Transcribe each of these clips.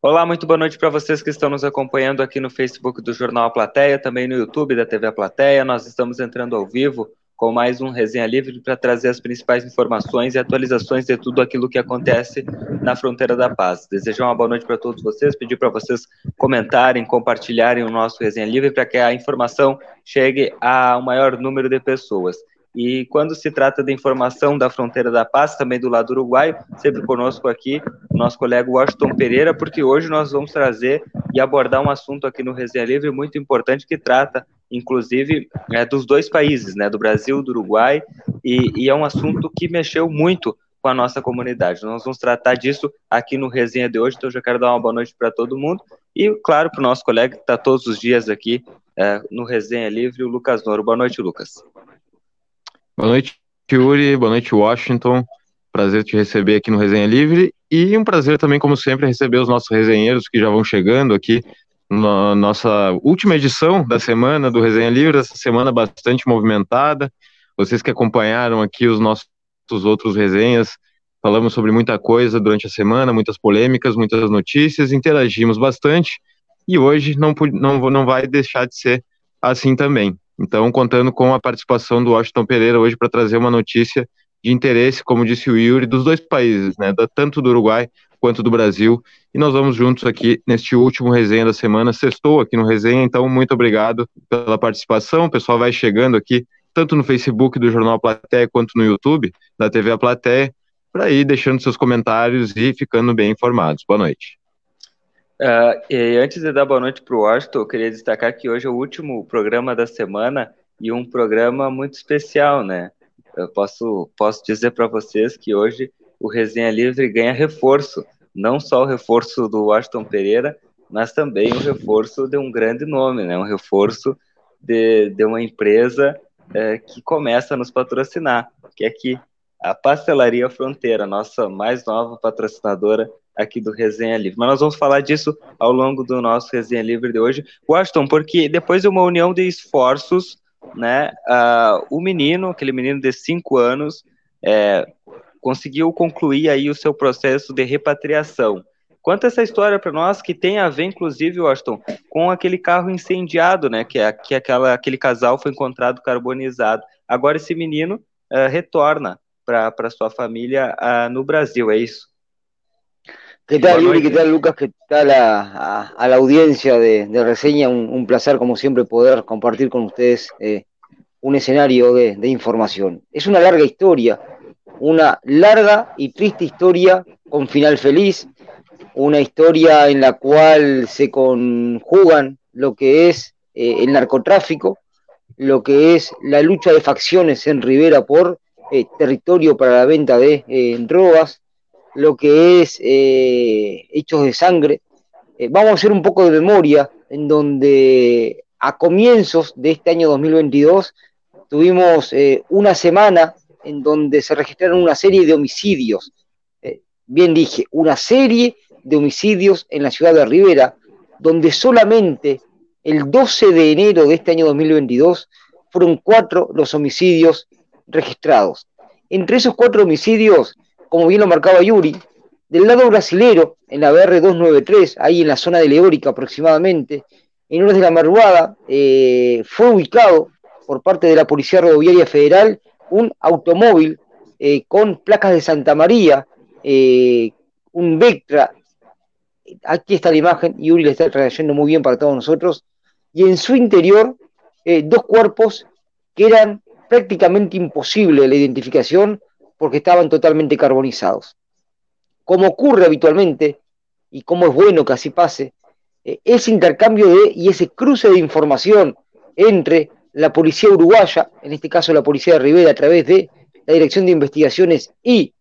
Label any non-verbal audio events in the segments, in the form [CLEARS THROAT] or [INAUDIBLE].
Olá, muito boa noite para vocês que estão nos acompanhando aqui no Facebook do Jornal A Plateia, também no YouTube da TV A Plateia. Nós estamos entrando ao vivo com mais um Resenha Livre para trazer as principais informações e atualizações de tudo aquilo que acontece na fronteira da paz. Desejar uma boa noite para todos vocês, pedir para vocês comentarem, compartilharem o nosso Resenha Livre para que a informação chegue a um maior número de pessoas. E quando se trata da informação da fronteira da paz, também do lado uruguaio, sempre conosco aqui nosso colega Washington Pereira, porque hoje nós vamos trazer e abordar um assunto aqui no Resenha Livre muito importante que trata inclusive é, dos dois países, né, do Brasil, do Uruguai, e, e, é um assunto que mexeu muito com a nossa comunidade. Nós vamos tratar disso aqui no Resenha de hoje, então eu já quero dar uma boa noite para todo mundo, e claro, para o nosso colega que está todos os dias aqui é, no Resenha Livre, o Lucas Noro. Boa noite, Lucas. Boa noite, Yuri, boa noite, Washington. Prazer te receber aqui no Resenha Livre e um prazer também, como sempre, receber os nossos resenheiros que já vão chegando aqui na nossa última edição da semana do Resenha Livre, essa semana bastante movimentada. Vocês que acompanharam aqui os nossos outros resenhas, falamos sobre muita coisa durante a semana, muitas polêmicas, muitas notícias, interagimos bastante e hoje não, não, não vai deixar de ser assim também. Então, contando com a participação do Washington Pereira hoje para trazer uma notícia de interesse, como disse o Yuri, dos dois países, né, tanto do Uruguai quanto do Brasil. E nós vamos juntos aqui neste último resenha da semana. Sextou aqui no resenha, então muito obrigado pela participação. O pessoal vai chegando aqui, tanto no Facebook do Jornal Platéia quanto no YouTube da TV A Platéia, para ir deixando seus comentários e ficando bem informados. Boa noite. Uh, e antes de dar boa noite para o Washington, eu queria destacar que hoje é o último programa da semana e um programa muito especial, né? Eu posso, posso dizer para vocês que hoje o Resenha Livre ganha reforço, não só o reforço do Washington Pereira, mas também o reforço de um grande nome, né? um reforço de, de uma empresa é, que começa a nos patrocinar, que é aqui a Pastelaria Fronteira, nossa mais nova patrocinadora aqui do Resenha Livre. Mas nós vamos falar disso ao longo do nosso Resenha Livre de hoje. Washington, porque depois de uma união de esforços, né, uh, o menino, aquele menino de 5 anos, é, conseguiu concluir aí o seu processo de repatriação. Conta essa história para nós que tem a ver, inclusive, Washington, com aquele carro incendiado, né? Que, é, que aquela, aquele casal foi encontrado carbonizado. Agora esse menino uh, retorna para sua família uh, no Brasil, é isso? ¿Qué tal, Yuri? ¿Qué tal, Lucas? ¿Qué tal a, a, a la audiencia de, de reseña? Un, un, placer, como siempre, poder compartir con ustedes eh, un escenario de, de información. Es una larga historia una larga y triste historia con final feliz, una historia en la cual se conjugan lo que es eh, el narcotráfico, lo que es la lucha de facciones en Rivera por eh, territorio para la venta de drogas, lo que es hechos de sangre. vamos a hacer un poco de memoria en donde a comienzos de este año 2022 tuvimos una semana en donde se registraron una serie de homicidios, eh, bien dije, una serie de homicidios en la ciudad de Rivera, donde solamente el 12 de enero de este año 2022 fueron cuatro los homicidios registrados. Entre esos cuatro homicidios, como bien lo marcaba Yuri, del lado brasilero, en la BR 293, ahí en la zona de Leórica aproximadamente, en horas de la madrugada, eh, fue ubicado por parte de la Policía Rodoviaria Federal un automóvil eh, con placas de Santa María, eh, un Vectra, aquí está la imagen, y Uri le está trayendo muy bien para todos nosotros, y en su interior dos cuerpos que eran prácticamente imposibles la identificación porque estaban totalmente carbonizados. Como ocurre habitualmente, y como es bueno que así pase, ese intercambio de, y ese cruce de información entre la policía uruguaya, en este caso la policía de Rivera, a través de la Dirección de Investigaciones y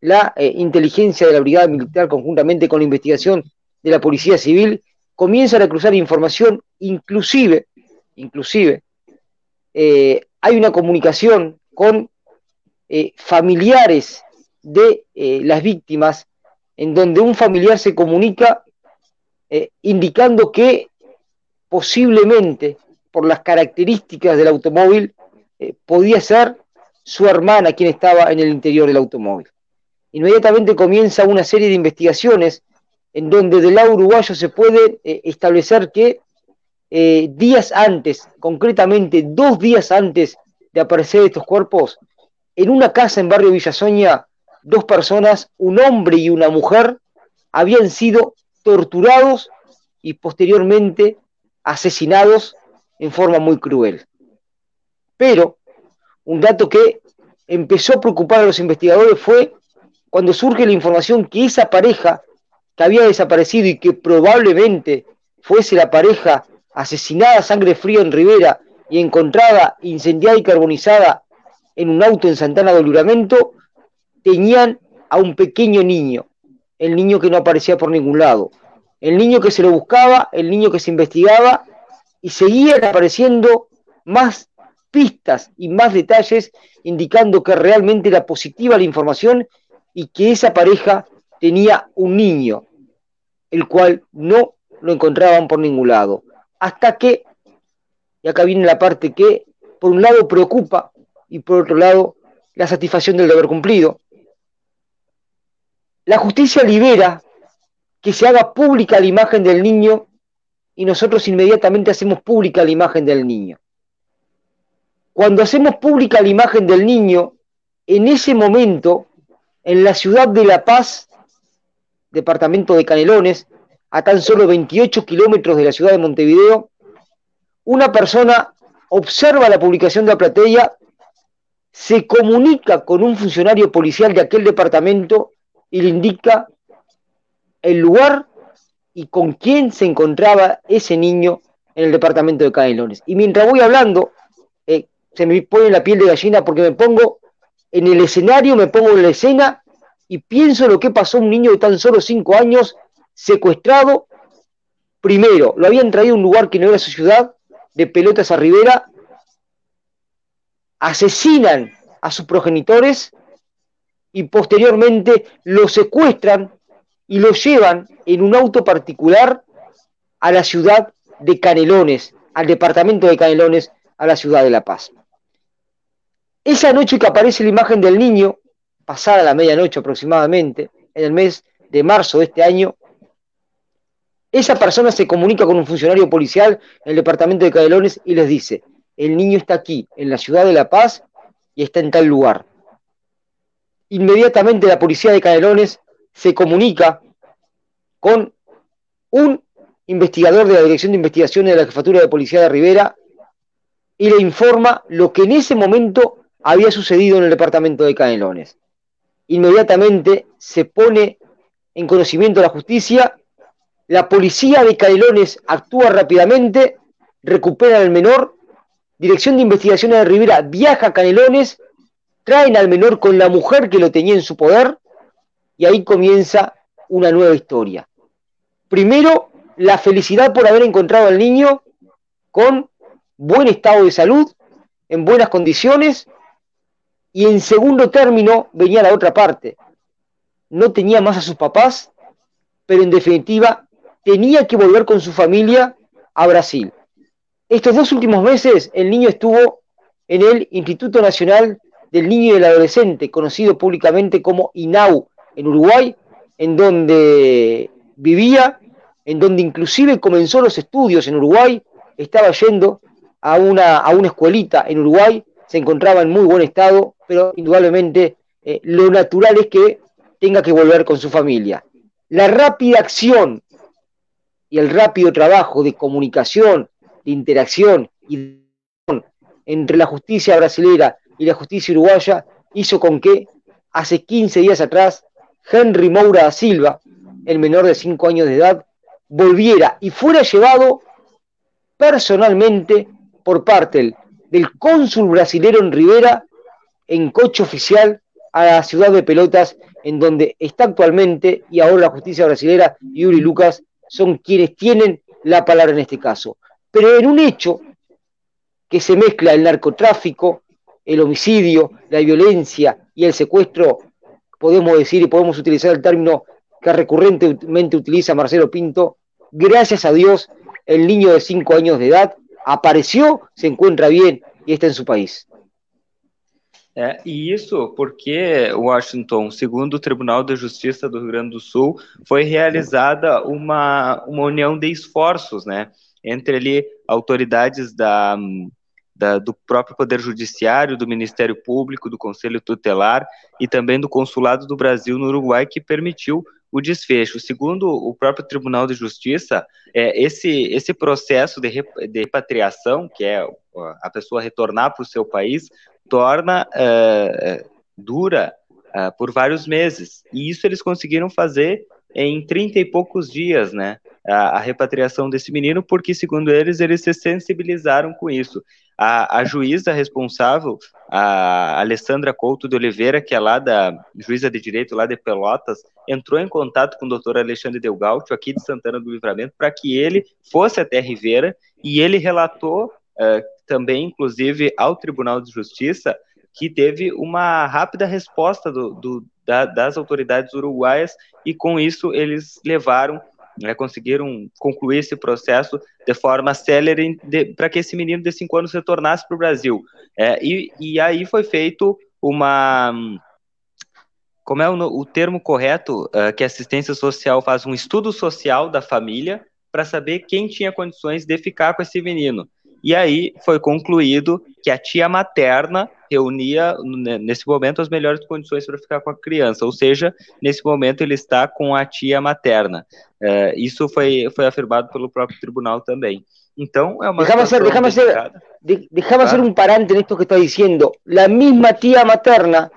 la eh, inteligencia de la Brigada Militar, conjuntamente con la investigación de la Policía Civil, comienzan a cruzar información, inclusive, inclusive, eh, hay una comunicación con eh, familiares de las víctimas, en donde un familiar se comunica indicando que posiblemente por las características del automóvil, eh, podía ser su hermana quien estaba en el interior del automóvil. Inmediatamente comienza una serie de investigaciones en donde del lado uruguayo se puede eh, establecer que eh, días antes, concretamente dos días antes de aparecer estos cuerpos, en una casa en barrio Villasoña, dos personas, un hombre y una mujer, habían sido torturados y posteriormente asesinados en forma muy cruel. Pero un dato que empezó a preocupar a los investigadores fue cuando surge la información que esa pareja que había desaparecido y que probablemente fuese la pareja asesinada a sangre fría en Rivera y encontrada incendiada y carbonizada en un auto en Santana del Luramento, tenían a un pequeño niño, el niño que no aparecía por ningún lado, el niño que se lo buscaba, el niño que se investigaba, y seguían apareciendo más pistas y más detalles indicando que realmente era positiva la información y que esa pareja tenía un niño, el cual no lo encontraban por ningún lado. Hasta que, y acá viene la parte que por un lado preocupa y por otro lado la satisfacción del deber cumplido. La justicia libera que se haga pública la imagen del niño y nosotros inmediatamente hacemos pública la imagen del niño. Cuando hacemos pública la imagen del niño, en ese momento, en la ciudad de La Paz, departamento de Canelones, a tan solo 28 kilómetros de la ciudad de Montevideo, una persona observa la publicación de la platea, se comunica con un funcionario policial de aquel departamento y le indica el lugar y con quién se encontraba ese niño en el departamento de Canelones. Y mientras voy hablando, eh, se me pone la piel de gallina porque me pongo en el escenario, me pongo en la escena y pienso lo que pasó a un niño de tan solo cinco años secuestrado. Primero, lo habían traído a un lugar que no era su ciudad, de pelotas a Rivera, asesinan a sus progenitores y posteriormente lo secuestran y lo llevan en un auto particular a la ciudad de Canelones, al departamento de Canelones, a la ciudad de La Paz. Esa noche que aparece la imagen del niño, pasada la medianoche aproximadamente, en el mes de marzo de este año, esa persona se comunica con un funcionario policial en el departamento de Canelones y les dice, el niño está aquí, en la ciudad de La Paz, y está en tal lugar. Inmediatamente la policía de Canelones se comunica con un investigador de la Dirección de Investigaciones de la Jefatura de Policía de Rivera y le informa lo que en ese momento había sucedido en el departamento de Canelones. Inmediatamente se pone en conocimiento de la justicia, la policía de Canelones actúa rápidamente, recupera al menor, Dirección de Investigaciones de Rivera viaja a Canelones, traen al menor con la mujer que lo tenía en su poder, y ahí comienza una nueva historia. Primero, la felicidad por haber encontrado al niño con buen estado de salud, en buenas condiciones, y en segundo término venía la otra parte. No tenía más a sus papás, pero en definitiva tenía que volver con su familia a Brasil. Estos dos últimos meses el niño estuvo en el Instituto Nacional del Niño y del Adolescente, conocido públicamente como INAU, en Uruguay, en donde vivía, en donde inclusive comenzó los estudios en Uruguay, estaba yendo a una, a una escuelita en Uruguay, se encontraba en muy buen estado, pero indudablemente eh, lo natural es que tenga que volver con su familia. La rápida acción y el rápido trabajo de comunicación, de interacción y entre la justicia brasilera y la justicia uruguaya hizo con que hace 15 días atrás Henry Moura da Silva, el menor de 5 años de edad, volviera y fuera llevado personalmente por parte del, cónsul brasilero en Rivera en coche oficial a la ciudad de Pelotas, en donde está actualmente, y ahora la justicia brasilera y Uri Lucas son quienes tienen la palabra en este caso. Pero en un hecho que se mezcla el narcotráfico, el homicidio, la violencia y el secuestro podemos decir y podemos utilizar el término que recurrentemente utiliza Marcelo Pinto, gracias a Dios, el niño de 5 años de edad apareció, se encuentra bien y está en su país. É, e isso porque, Washington, segundo o Tribunal de Justiça do Rio Grande do Sul, foi realizada uma, uma união de esforços, né, entre ali autoridades da, da, do próprio Poder Judiciário, do Ministério Público, do Conselho Tutelar e também do Consulado do Brasil no Uruguai, que permitiu o desfecho. Segundo o próprio Tribunal de Justiça, é, esse, esse processo de, de repatriação, que é a pessoa retornar para o seu país, torna uh, dura uh, por vários meses. E isso eles conseguiram fazer em 30 e poucos dias, né? A, a, repatriação desse menino, porque, segundo eles, eles se sensibilizaram com isso. A, a, juíza responsável, a Alessandra Couto de Oliveira, que é lá da juíza de direito lá de Pelotas, entrou em contato com o doutor Alexandre Delgautio, aqui de Santana do Livramento, para que ele fosse até Rivera e ele relatou uh, também, inclusive, ao Tribunal de Justiça, que teve uma rápida resposta do, do, da, das autoridades uruguaias e, com isso, eles levaram, né, conseguiram concluir esse processo de forma célere para que esse menino de cinco anos retornasse para o Brasil. É, e, e aí foi feito uma como é o, o termo correto, uh, que a assistência social faz um estudo social da família para saber quem tinha condições de ficar com esse menino. E aí foi concluído que a tia materna reunia, nesse momento, as melhores condições para ficar com a criança, ou seja, nesse momento ele está com a tia materna. Uh, isso foi, foi afirmado pelo próprio tribunal também. Então, é uma déjame hacer, déjame hacer, déjame hacer un parante en esto que está diciendo. La misma tía materna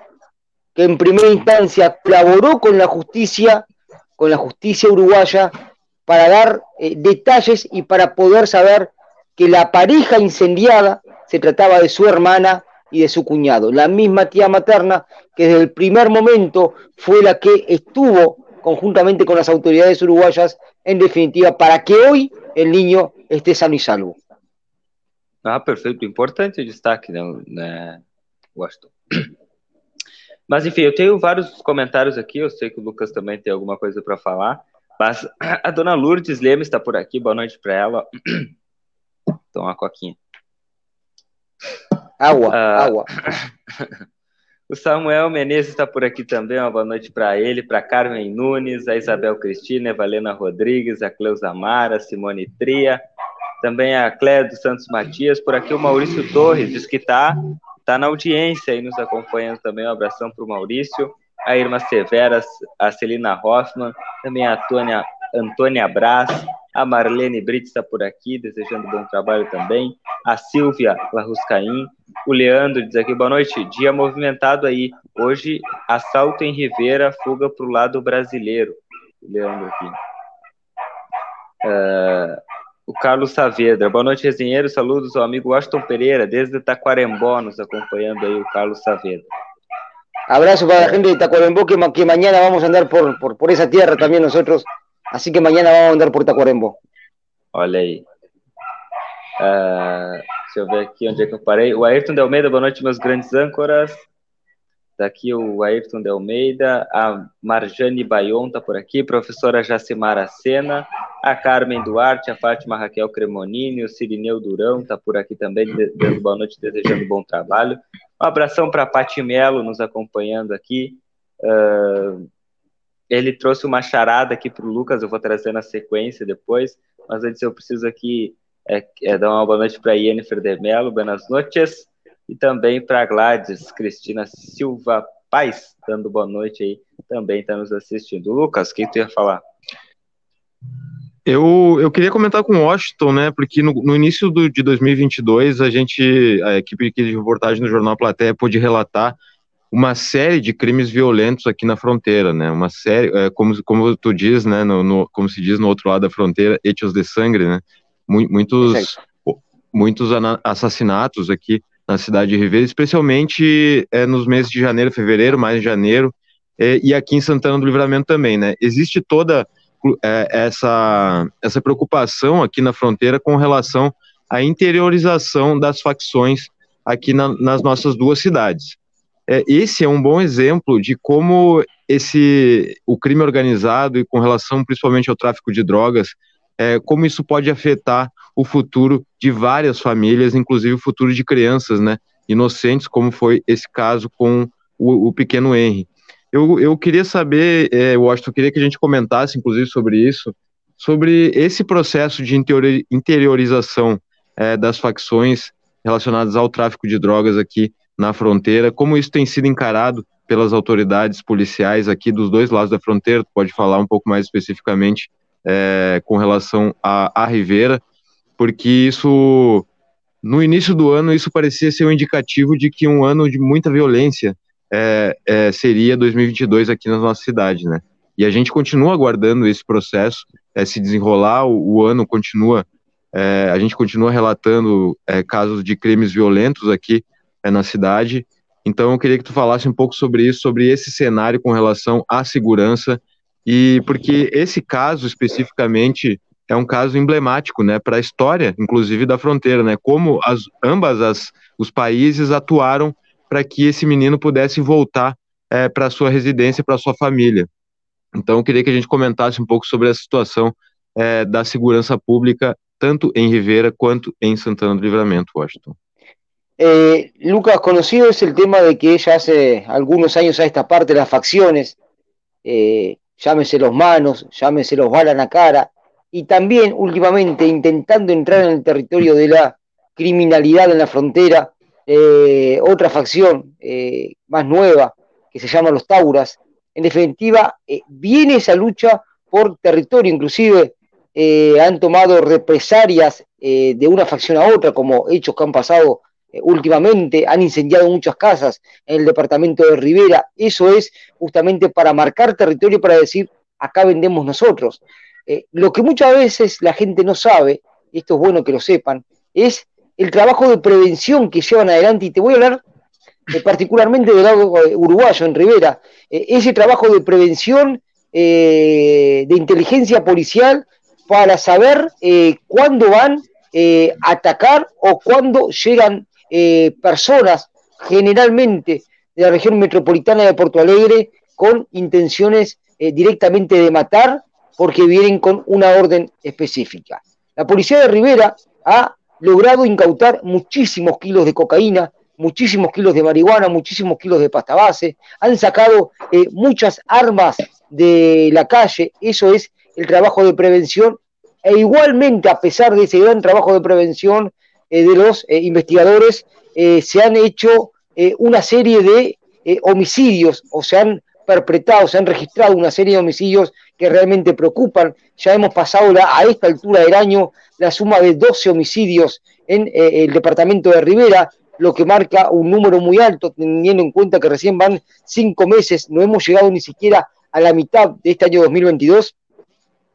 que en primera instancia colaboró con la justicia, con la justicia uruguaya, para dar eh, detalles y para poder saber que la pareja incendiada se trataba de su hermana y de su cuñado, la misma tía materna que desde el primer momento fue la que estuvo conjuntamente con las autoridades uruguayas, en definitiva, para que hoy el niño esté sano y salvo. Ah, perfeito. Importante destaque, né, né Washington. [CLEARS THROAT] Mas, enfim, eu tenho vários comentários aqui. Eu sei que o Lucas também tem alguma coisa para falar. Mas [CLEARS THROAT] a dona Lourdes Lema está por aqui. Boa noite para ela. [CLEARS THROAT] Toma uma coquinha. Água, uh, água. [LAUGHS] o Samuel Menezes está por aqui também. Uma boa noite para ele, para Carmen Nunes, a Isabel Cristina, a Valena Rodrigues, a Cleusa Mara, a Simone Tria, também a Cléia dos Santos Matias. Por aqui o Maurício Torres diz que está tá na audiência e nos acompanhando também. Um abração para o Maurício, a Irma Severa, a Celina Hoffman, também a Antônia, Antônia Brás, a Marlene Brito está por aqui, desejando bom trabalho também. A Silvia Larruscaim. O Leandro diz aqui, boa noite. Dia movimentado aí. Hoje, assalto em Rivera, fuga para o lado brasileiro. O Leandro aqui. Uh, o Carlos Saavedra. Boa noite, resenheiro. Saludos ao amigo Washington Pereira, desde Taquarembó, nos acompanhando aí o Carlos Saavedra. Abrazo para la gente de Tacuarembó, que, que vamos a andar por, por, por esa tierra también nosotros. Así que mañana vamos a andar por Tacuarembó. Olha aí. Uh, deixa eu ver aqui onde é que eu parei. O Ayrton de Almeida, boa noite, meus grandes âncoras. Daqui o Ayrton de Almeida, a Marjane Bayon está por aqui, professora Jacimara Sena, a Carmen Duarte, a Fátima Raquel Cremonini, o Sirineu Durão está por aqui também, dando boa noite, desejando bom trabalho. Um abração para a Pati Melo nos acompanhando aqui. Uh, ele trouxe uma charada aqui para o Lucas, eu vou trazer na sequência depois, mas antes eu preciso aqui é, é dar uma boa noite para a Yennefer de Mello, buenas noches, e também para Gladys Cristina Silva Paz, dando boa noite aí, também está nos assistindo. Lucas, o que tu ia falar? Eu, eu queria comentar com o Washington, né, porque no, no início do, de 2022, a gente, a equipe de reportagem do Jornal Platéia pôde relatar uma série de crimes violentos aqui na fronteira, né? Uma série, é, como, como tu diz, né? No, no, como se diz no outro lado da fronteira, hechos de sangue, né? Muitos, muitos assassinatos aqui na cidade de Ribeira, especialmente é, nos meses de janeiro, fevereiro, mais de janeiro, é, e aqui em Santana do Livramento também, né? Existe toda é, essa, essa preocupação aqui na fronteira com relação à interiorização das facções aqui na, nas nossas duas cidades é, esse é um bom exemplo de como esse o crime organizado e com relação principalmente ao tráfico de drogas, é, como isso pode afetar o futuro de várias famílias, inclusive o futuro de crianças, né? inocentes, como foi esse caso com o, o pequeno Henry. Eu, eu queria saber, é, Washington, eu queria que a gente comentasse, inclusive, sobre isso, sobre esse processo de interiorização é, das facções relacionadas ao tráfico de drogas aqui na fronteira, como isso tem sido encarado pelas autoridades policiais aqui dos dois lados da fronteira, pode falar um pouco mais especificamente é, com relação à, Rivera, porque isso, no início do ano, isso parecia ser um indicativo de que um ano de muita violência é, é, seria 2022 aqui na nossa cidade, né? E a gente continua aguardando esse processo se desenrolar, o, o ano continua, a gente continua relatando casos de crimes violentos aqui é, na cidade. Então eu queria que tu falasse um pouco sobre isso, sobre esse cenário com relação à segurança e porque esse caso especificamente é um caso emblemático, né, para a história, inclusive da fronteira, né, como as, ambas as, os países atuaram para que esse menino pudesse voltar é, para sua residência, para sua família. Então, eu queria que a gente comentasse um pouco sobre a situação é, da segurança pública, tanto em Rivera quanto em Santana do Livramento, Washington. Eh, Lucas, conocido es el tema de que ya hace algunos años a esta parte las facciones, eh, llámese los manos, llámese los balas a cara, y también últimamente intentando entrar en el territorio de la criminalidad en la frontera, eh, otra facción eh, más nueva que se llama los Tauras. En definitiva, viene esa lucha por territorio, inclusive han tomado represalias de una facción a otra, como hechos que han pasado últimamente, han incendiado muchas casas en el departamento de Rivera. Eso es justamente para marcar territorio, para decir, acá vendemos nosotros. lo que muchas veces la gente no sabe, y esto es bueno que lo sepan, es el trabajo de prevención que llevan adelante, y te voy a hablar eh, particularmente del lado eh, uruguayo, en Rivera, eh, ese trabajo de prevención, de inteligencia policial, para saber cuándo van a atacar o cuándo llegan personas, generalmente de la región metropolitana de Porto Alegre, con intenciones directamente de matar, porque vienen con una orden específica. La policía de Rivera ha logrado incautar muchísimos kilos de cocaína, muchísimos kilos de marihuana, muchísimos kilos de pasta base, han sacado eh, muchas armas de la calle, eso es el trabajo de prevención, e igualmente a pesar de ese gran trabajo de prevención eh, de los eh, investigadores, se han hecho una serie de homicidios o se han perpetrado, se han registrado una serie de homicidios que realmente preocupan. Ya hemos pasado a esta altura del año la suma de 12 homicidios en eh, el departamento de Rivera, lo que marca un número muy alto, teniendo en cuenta que recién van cinco meses, no hemos llegado ni siquiera a la mitad de este año 2022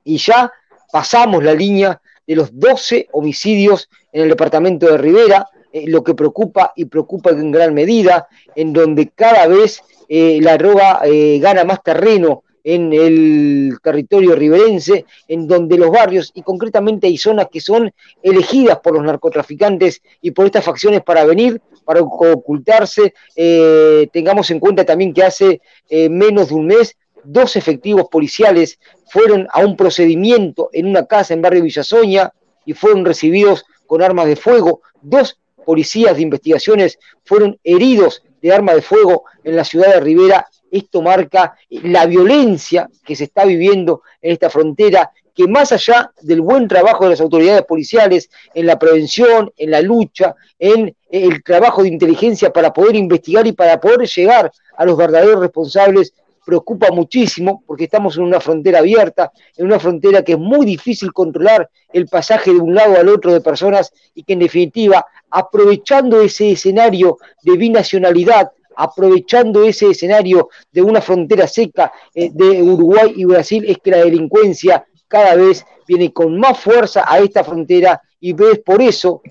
y ya pasamos la línea de los 12 homicidios en el departamento de Rivera, eh, lo que preocupa y preocupa en gran medida, en donde cada vez eh, la droga gana más terreno en el territorio riverense, en donde los barrios, y concretamente hay zonas que son elegidas por los narcotraficantes y por estas facciones para venir, para ocultarse. Eh, tengamos en cuenta también que hace eh, menos de un mes dos efectivos policiales fueron a un procedimiento en una casa en barrio Villasoña y fueron recibidos con armas de fuego. Dos policías de investigaciones fueron heridos de arma de fuego en la ciudad de Rivera esto marca la violencia que se está viviendo en esta frontera, que más allá del buen trabajo de las autoridades policiales en la prevención, en la lucha, en el trabajo de inteligencia para poder investigar y para poder llegar a los verdaderos responsables, preocupa muchísimo porque estamos en una frontera abierta, en una frontera que es muy difícil controlar el pasaje de un lado al otro de personas y que en definitiva, aprovechando ese escenario de binacionalidad, aprovechando ese escenario de una frontera seca eh, de Uruguay y Brasil, es que la delincuencia cada vez viene con más fuerza a esta frontera y ves por eso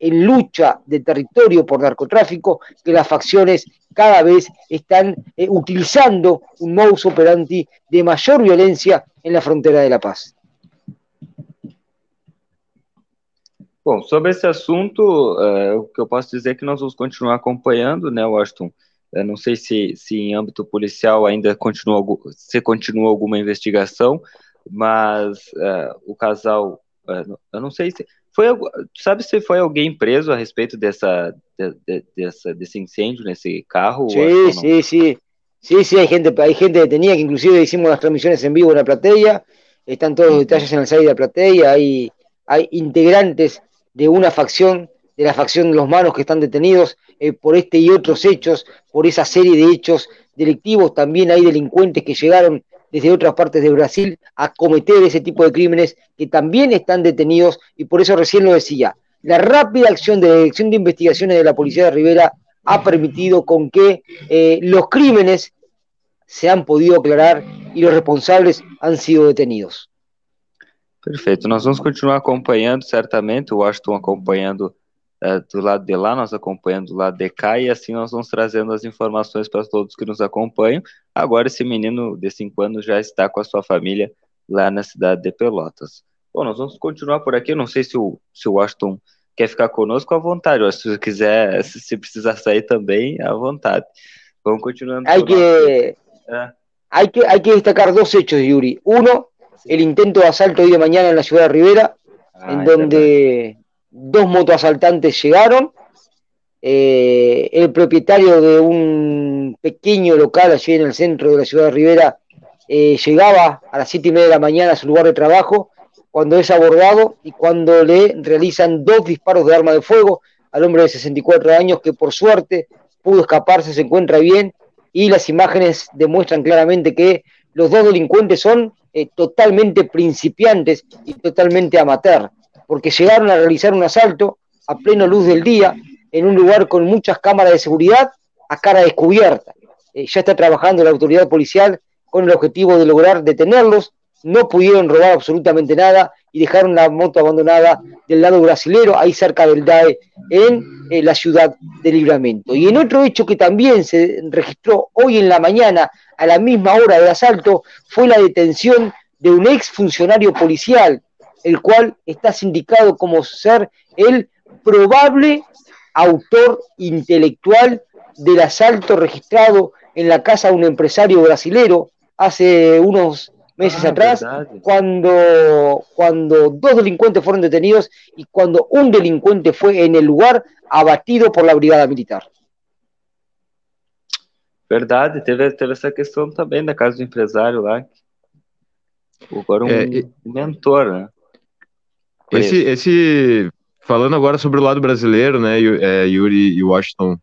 en lucha de territorio por narcotráfico que las facciones cada vez están eh, utilizando un modus operandi de mayor violencia en la frontera de La Paz. Bom, sobre esse assunto, uh, o que eu posso dizer é que nós vamos continuar acompanhando, né, Washington, Eu não sei se, se em âmbito policial ainda continua, se continua alguma investigação, mas uh, o casal, eu não sei se, Foi, sabe se foi alguém preso a respeito dessa, de, de, dessa desse incêndio nesse carro? Sí, sí, sí. Sí, sí, hay gente, hay gente detenida que inclusive hicimos las transmisiones en vivo en la platea, están todos los detalles en el site de la platea, hay, hay integrantes de una facción, de la facción de los manos que están detenidos eh, por este y otros hechos, por esa serie de hechos delictivos, también hay delincuentes que llegaron desde otras partes de Brasil a cometer ese tipo de crímenes que también están detenidos y por eso recién lo decía, la rápida acción de la Dirección de Investigaciones de la Policía de Rivera ha permitido con que eh, los crímenes se han podido aclarar y los responsables han sido detenidos. Perfeito, nós vamos continuar acompanhando certamente, Washington acompanhando é, do lado de lá, nós acompanhando do lado de cá, e assim nós vamos trazendo as informações para todos que nos acompanham. Agora, esse menino de 5 anos já está com a sua família lá na cidade de Pelotas. Bom, nós vamos continuar por aqui. Não sei se o, se o Washington quer ficar conosco à vontade, ou se quiser, se, se precisar sair também, à vontade. Vamos continuando. Hay que, é. hay que, hay que destacar dos hechos, Yuri. Uno, el intento de asalto hoy de mañana en la ciudad de Rivera, ah, en donde dos motoasaltantes llegaron, eh, el propietario de un pequeño local allí en el centro de la ciudad de Rivera eh, llegaba a las siete y media de la mañana a su lugar de trabajo cuando es abordado y cuando le realizan dos disparos de arma de fuego al hombre de 64 años que por suerte pudo escaparse, se encuentra bien y las imágenes demuestran claramente que los dos delincuentes son eh, totalmente principiantes y totalmente amateur porque llegaron a realizar un asalto a pleno luz del día en un lugar con muchas cámaras de seguridad a cara descubierta. Eh, ya está trabajando la autoridad policial con el objetivo de lograr detenerlos. No pudieron robar absolutamente nada y dejaron la moto abandonada del lado brasilero, ahí cerca del DAE, en eh, la ciudad de Libramento. Y en otro hecho que también se registró hoy en la mañana, a la misma hora del asalto, fue la detención de un ex funcionario policial el cual está sindicado como ser el probable autor intelectual del asalto registrado en la casa de un empresario brasilero hace unos meses ah, atrás, cuando, cuando dos delincuentes fueron detenidos y cuando un delincuente fue en el lugar abatido por la brigada militar. Verdade, teve, teve essa questão também da casa do empresário lá. Agora um, é, um mentor, né? Esse, esse, falando agora sobre o lado brasileiro, né, é, Yuri e Washington,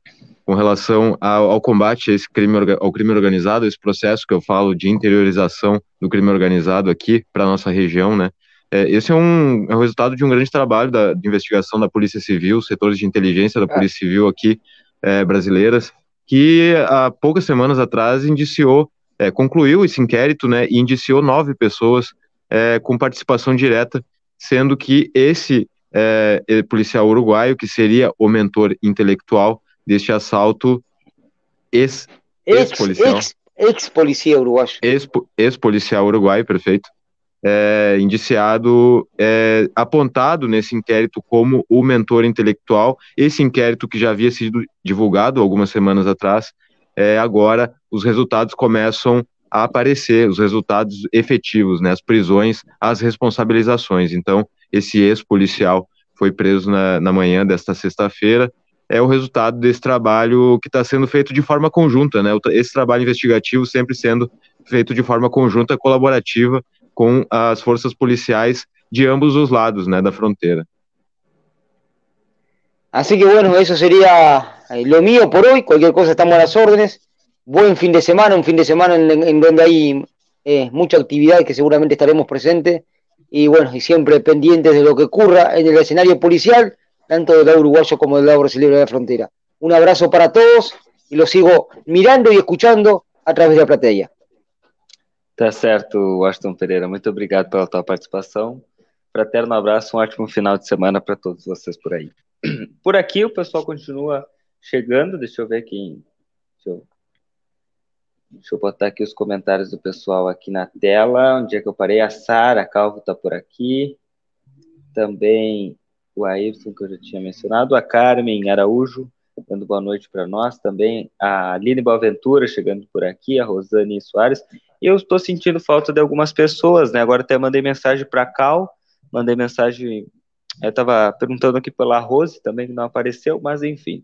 com relação ao, ao, combate a esse crime, ao crime organizado, esse processo que eu falo de interiorização do crime organizado aqui para nossa região, né, é, esse é um, é um resultado de um grande trabalho da, de investigação da Polícia Civil, setores de inteligência da é. Polícia Civil aqui é, brasileiras, que há poucas semanas atrás indiciou, é, concluiu esse inquérito, né, e indiciou nove pessoas é, com participação direta sendo que esse é, policial uruguaio, que seria o mentor intelectual deste assalto, ex-policial. Ex-policial uruguaio. Ex-policial uruguaio, perfeito. É, indiciado, é, apontado nesse inquérito como o mentor intelectual. Esse inquérito que já havia sido divulgado algumas semanas atrás, é, agora os resultados começam a aparecer os resultados efetivos, né, as prisões, as responsabilizações. Então, esse ex-policial foi preso na, na manhã desta sexta-feira, é o resultado desse trabalho que está sendo feito de forma conjunta, né? Esse trabalho investigativo sempre sendo feito de forma conjunta, colaborativa com as forças policiais de ambos os lados, né, da fronteira. Así que bueno, eso sería eh, lo mío por hoy. Cualquier cosa estamos a las órdenes. Buen fin de semana, un fin de semana en, donde hay eh, mucha actividad que seguramente estaremos presentes y bueno, y siempre pendientes de lo que ocurra en el escenario policial, tanto del lado uruguayo como del lado brasileño de la frontera. Un abrazo para todos y los sigo mirando y escuchando a través de la plateia. Tá certo, Washington Pereira. Muito obrigado pela tua participação. Fraterno abraço, um ótimo final de semana para todos vocês por aí. [CLEARS THROAT] Por aqui o pessoal continua chegando. Deixa eu ver quem. Deixa eu Deixa eu botar aqui os comentários do pessoal aqui na tela. Onde é que eu parei? A Sara Calvo está por aqui. Também o Ayrton, que eu já tinha mencionado. A Carmen Araújo, dando boa noite para nós. Também a Aline Boaventura chegando por aqui. A Rosane Soares. Eu estou sentindo falta de algumas pessoas, né? Agora até mandei mensagem para a Cal, mandei mensagem Eu estava perguntando aqui pela Rose também, que não apareceu, mas enfim.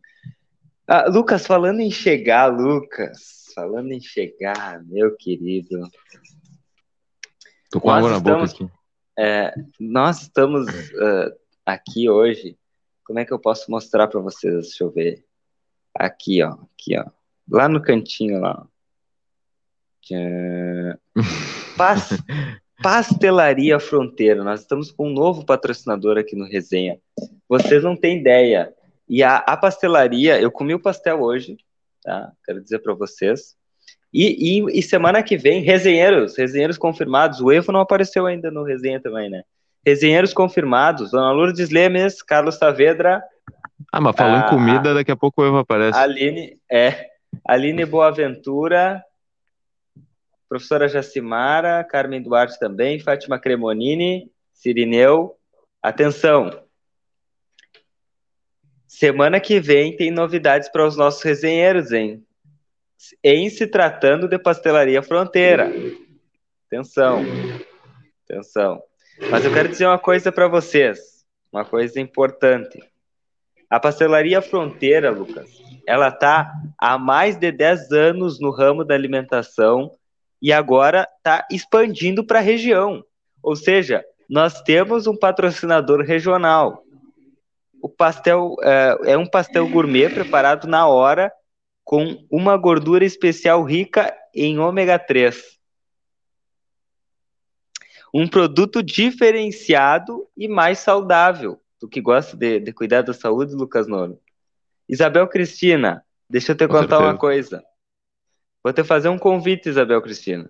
Ah, Lucas, falando em chegar, Lucas, falando em chegar, meu querido. Tô com água na boca aqui. É, nós estamos uh, aqui hoje. Como é que eu posso mostrar para vocês? Deixa eu ver. Aqui, ó. Aqui, ó. Lá no cantinho, lá. [LAUGHS] Pas, Pastelaria Fronteira. Nós estamos com um novo patrocinador aqui no Resenha. Vocês não têm ideia. E a, a pastelaria, eu comi o pastel hoje, tá? Quero dizer para vocês. E, e, e, semana que vem, resenheiros, resenheiros confirmados. O Evo não apareceu ainda no resenha também, né? Resenheiros confirmados: Dona Lourdes Lemes, Carlos Saavedra. Ah, mas falando em comida, daqui a pouco o Evo aparece. Aline, é. Aline Boaventura, professora Jacimara, Carmen Duarte também, Fátima Cremonini, Sirineu. Atenção! Semana que vem tem novidades para os nossos resenheiros, hein? Em se tratando de pastelaria fronteira. Atenção. Atenção. Mas eu quero dizer uma coisa para vocês, uma coisa importante. A pastelaria fronteira, Lucas, ela está há mais de 10 anos no ramo da alimentação e agora está expandindo para a região. Ou seja, nós temos um patrocinador regional. O pastel é, é um pastel gourmet preparado na hora com uma gordura especial rica em ômega 3 um produto diferenciado e mais saudável. Tu que gosta de, de cuidar da saúde, Lucas Nono. Isabel Cristina, deixa eu te Com contar certeza. uma coisa. Vou te fazer um convite, Isabel Cristina.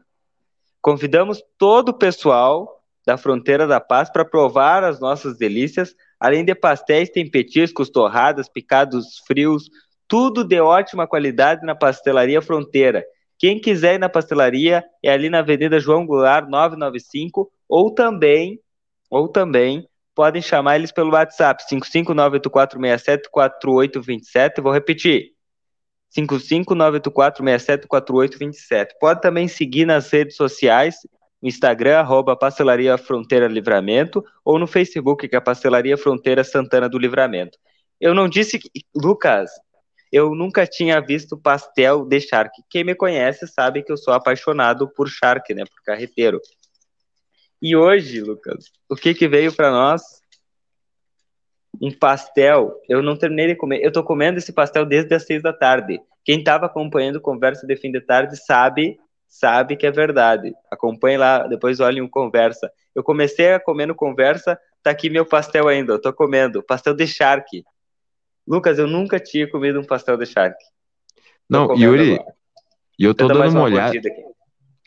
Convidamos todo o pessoal da Fronteira da Paz para provar as nossas delícias, além de pastéis, tem petiscos, torradas, picados frios, tudo de ótima qualidade na Pastelaria Fronteira. Quem quiser ir na pastelaria é ali na Avenida João Goulart 995 ou também ou também podem chamar eles pelo WhatsApp 55984674827. Vou repetir. 55984674827. Pode também seguir nas redes sociais, no Instagram, arroba Pastelaria Fronteira Livramento, ou no Facebook, que é Pastelaria Fronteira Santana do Livramento. Eu não disse que. Lucas, eu nunca tinha visto pastel de charque. Quem me conhece sabe que eu sou apaixonado por charque, né? Por carreteiro. E hoje, Lucas, o que que veio para nós? Um pastel. Eu não terminei de comer. Eu tô comendo esse pastel desde as seis da tarde. Quem estava acompanhando conversa de fim de tarde sabe, sabe que é verdade. Acompanhe lá, depois olhem o conversa. Eu comecei a comer no conversa, tá aqui meu pastel ainda. Eu tô comendo pastel de charque. Lucas, eu nunca tinha comido um pastel de charque. Não, Yuri, e eu tô dando uma, uma olhada.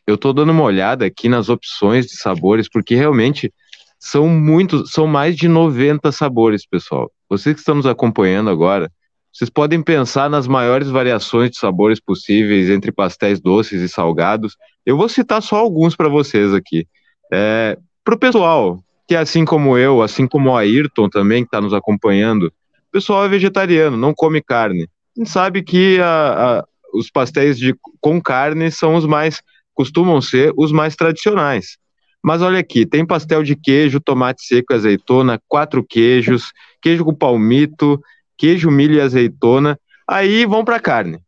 Eu tô dando uma olhada aqui nas opções de sabores, porque realmente são muitos, são mais de 90 sabores, pessoal. Vocês que estão nos acompanhando agora, vocês podem pensar nas maiores variações de sabores possíveis entre pastéis doces e salgados. Eu vou citar só alguns para vocês aqui. É, para o pessoal que, assim como eu, assim como o Ayrton também, que está nos acompanhando, pessoal é vegetariano, não come carne. A gente sabe que a, a, os pastéis de, com carne são os mais, costumam ser os mais tradicionais. Mas olha aqui, tem pastel de queijo, tomate seco, azeitona, quatro queijos, queijo com palmito, queijo, milho e azeitona. Aí vão para carne.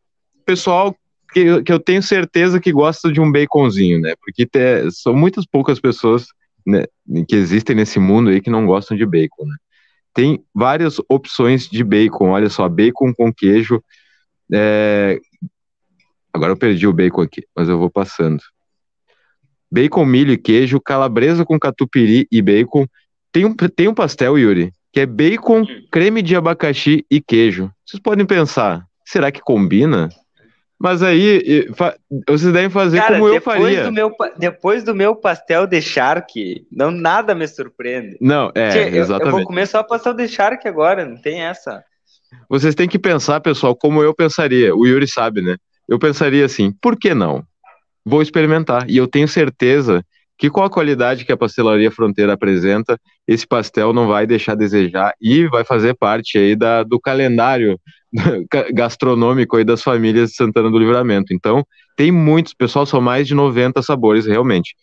Pessoal que, que, eu tenho certeza que gosta de um baconzinho, né? Porque te, são muitas poucas pessoas né, que existem nesse mundo aí que não gostam de bacon, né? tem várias opções de bacon. Olha só, bacon com queijo. É... Agora eu perdi o bacon aqui, mas eu vou passando. Bacon, milho e queijo, calabresa com catupiry e bacon. Tem um, tem um pastel, Yuri, que é bacon, creme de abacaxi e queijo. Vocês podem pensar, será que combina? Mas aí, vocês devem fazer Cara, como eu faria. Do meu, depois do meu pastel de charque, não nada me surpreende. Não, é, Tchê, exatamente. Eu, vou comer só pastel de charque agora, não tem essa. Vocês têm que pensar, pessoal, como eu pensaria. O Yuri sabe, né? Eu pensaria assim, por que não? Vou experimentar. E eu tenho certeza que com a qualidade que a Pastelaria Fronteira apresenta, esse pastel não vai deixar a desejar e vai fazer parte aí da, do calendário [LAUGHS] gastronômico aí das famílias de Santana do Livramento. Então, tem muitos, pessoal, são mais de 90 sabores realmente.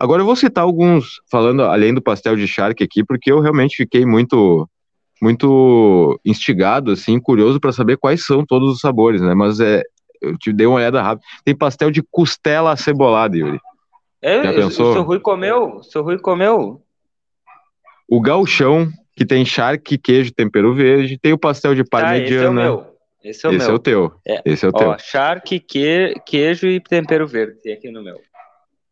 Agora eu vou citar alguns, falando além do pastel de charque aqui, porque eu realmente fiquei muito muito instigado, assim, curioso para saber quais são todos os sabores, né? Mas é, eu te dei uma olhada rápida. Tem pastel de costela acebolada, Yuri. É, Já pensou? o seu Rui comeu, o seu Rui comeu. O galchão, que tem charque, queijo, tempero verde, tem o pastel de parmegiana. Ah, esse é o meu. Esse é o, esse meu. É o teu. É. Esse é o Ó, teu. Charque, que, queijo e tempero verde. Tem aqui no meu.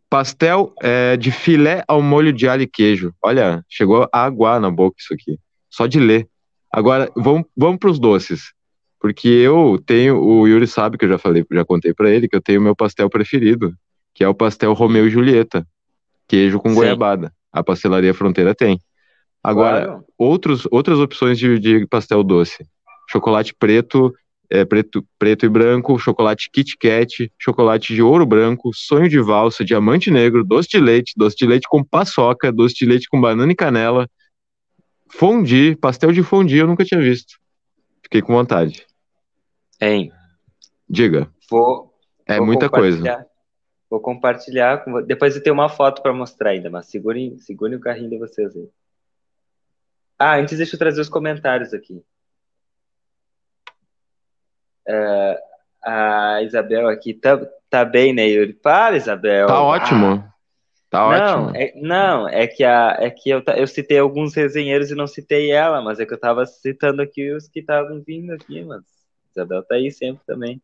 Pastel é, de filé ao molho de alho e queijo. Olha, chegou a aguar na boca isso aqui. Só de ler. Agora, vamos, vamos para os doces. Porque eu tenho, o Yuri sabe que eu já falei, já contei para ele que eu tenho o meu pastel preferido, que é o pastel Romeu e Julieta, queijo com Sim. goiabada. A pastelaria Fronteira tem. Agora, claro. outros, outras opções de, de pastel doce chocolate preto, é, preto, preto e branco, chocolate Kit Kat, chocolate de ouro branco, sonho de valsa, diamante negro, doce de leite, doce de leite com paçoca, doce de leite com banana e canela, fondue, pastel de fondue eu nunca tinha visto. Fiquei com vontade. Hein? Diga. Vou. É vou muita coisa. Vou compartilhar. Com... Depois eu tenho uma foto para mostrar ainda, mas segurem, segurem o carrinho de vocês aí. Ah, antes deixa eu trazer os comentários aqui. Uh, a Isabel aqui tá, tá bem, né, Yuri? Para, Isabel. Tá ótimo. Ah. Tá não, ótimo. É, não, é que, a, é que eu, eu citei alguns resenheiros e não citei ela, mas é que eu tava citando aqui os que estavam vindo aqui, mas Isabel tá aí sempre também.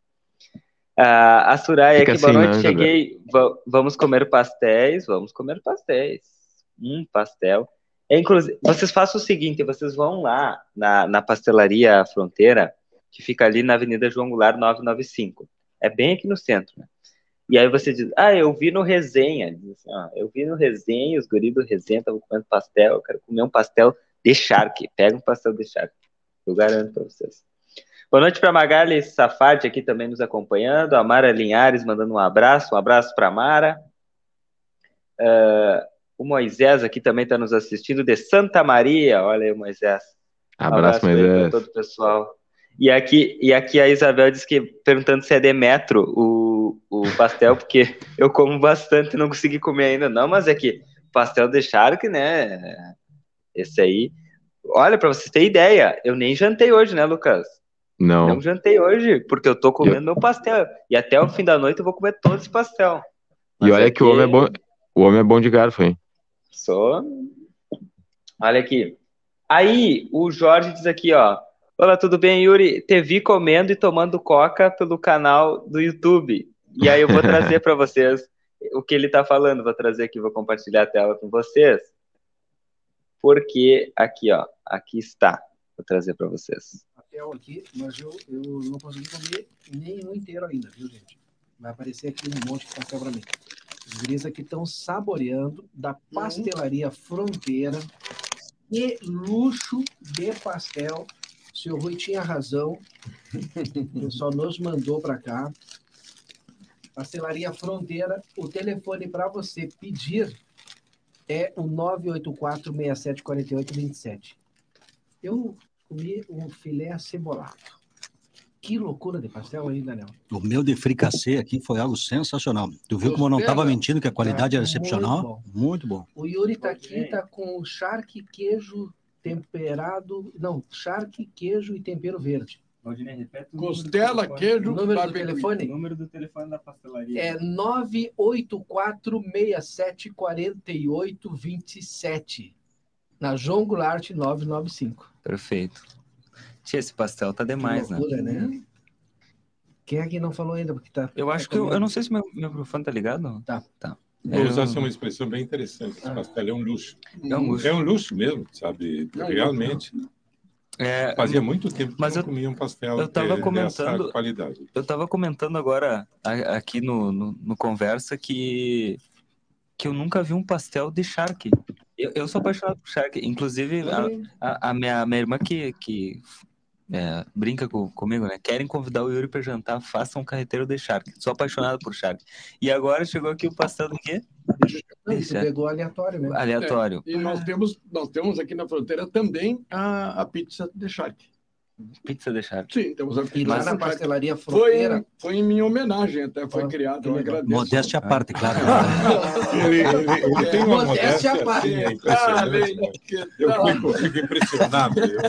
Uh, a Suraya aqui, assim, boa noite, cheguei. vamos comer pastéis, vamos comer pastéis. Um pastel. É, inclusive, vocês façam o seguinte, vocês vão lá na, na pastelaria Fronteira, que fica ali na Avenida João Goulart 995. É bem aqui no centro, né? E aí você diz, ah, eu vi no resenha. Diz assim, eu vi no resenha, os guris do resenha estavam comendo pastel, eu quero comer um pastel de charque. Pega um pastel de charque. Eu garanto para vocês. Boa noite para Magali Safadi aqui também nos acompanhando. A Mara Linhares mandando um abraço. Um abraço para Mara. Uh, o Moisés aqui também está nos assistindo de Santa Maria. Olha aí, Moisés. Um abraço, abraço Moisés. Para todo o pessoal. E aqui, e aqui a Isabel disse que perguntando se é de metro o, o pastel, [LAUGHS] porque eu como bastante e não consegui comer ainda, não, mas é que pastel de charque, né? Esse aí. Olha, para vocês terem ideia, eu nem jantei hoje, né, Lucas? Não. Não jantei hoje, porque eu tô comendo eu... meu pastel. E até o fim da noite eu vou comer todo esse pastel. Mas e olha aqui... que o homem é bom. O homem é bom de garfo, hein? Sou. Olha aqui. Aí, o Jorge diz aqui, ó. Olá, tudo bem, Yuri? Te vi comendo e tomando coca pelo canal do YouTube. E aí eu vou trazer para vocês o que ele está falando. Vou trazer aqui, vou compartilhar a tela com vocês. Porque aqui, ó, aqui está. Vou trazer para vocês. Papel aqui, mas eu, eu não consegui comer nenhum inteiro ainda, viu, gente? Vai aparecer aqui um monte de pastel para mim. Os guris aqui estão saboreando da pastelaria Fronteira. Que luxo de pastel o senhor Rui tinha razão. O pessoal nos mandou para cá. Pastelaria Fronteira, o telefone para você pedir é o 984 6748 27. Eu comi um filé acebolado. Que loucura de pastel aí, Daniel. O meu de fricassê aqui foi algo sensacional. Tu viu como eu não estava mentindo que a qualidade é, era excepcional? Muito bom. muito bom. O Yuri está aqui, está com o charque queijo temperado, não, charque, queijo e tempero verde. Costela, queijo, número do telefone? O número do telefone da pastelaria. É 984674827. Na João Goulart 995. Perfeito. Tia, esse pastel tá demais, loucura, né? né? Quem é que não falou ainda? Porque tá, eu acho tá que eu, eu, não sei se meu microfone tá ligado. Tá. Tá. Vou usar assim, uma expressão bem interessante. Esse ah. pastel é um luxo. É um luxo. É um luxo mesmo, sabe? Realmente. É, Fazia muito tempo que mas eu não comia um pastel eu tava de, comentando, qualidade. Eu estava comentando agora aqui no, no, no, Conversa que, que eu nunca vi um pastel de charque. Eu, eu sou apaixonado por charque. Inclusive, a, a, a minha, minha irmã que, que é, brinca com, comigo, né? Querem convidar o Yuri para jantar, façam um carreteiro de charque. Sou apaixonado por charque. E agora chegou aqui o pastel do quê? Você pegou aleatório, né? Aleatório. É, e nós temos, nós temos aqui na fronteira também a, a pizza de charque. Pizza de charque. Sim, temos a pizza. E lá na pastelaria Fronteira. Foi, foi em minha homenagem, até foi ah, criado. Modéstia à parte, claro. [LAUGHS] ele, ele, ele tem uma modéstia à parte. Assim, ah, eu, fico, eu fico impressionado. Eu,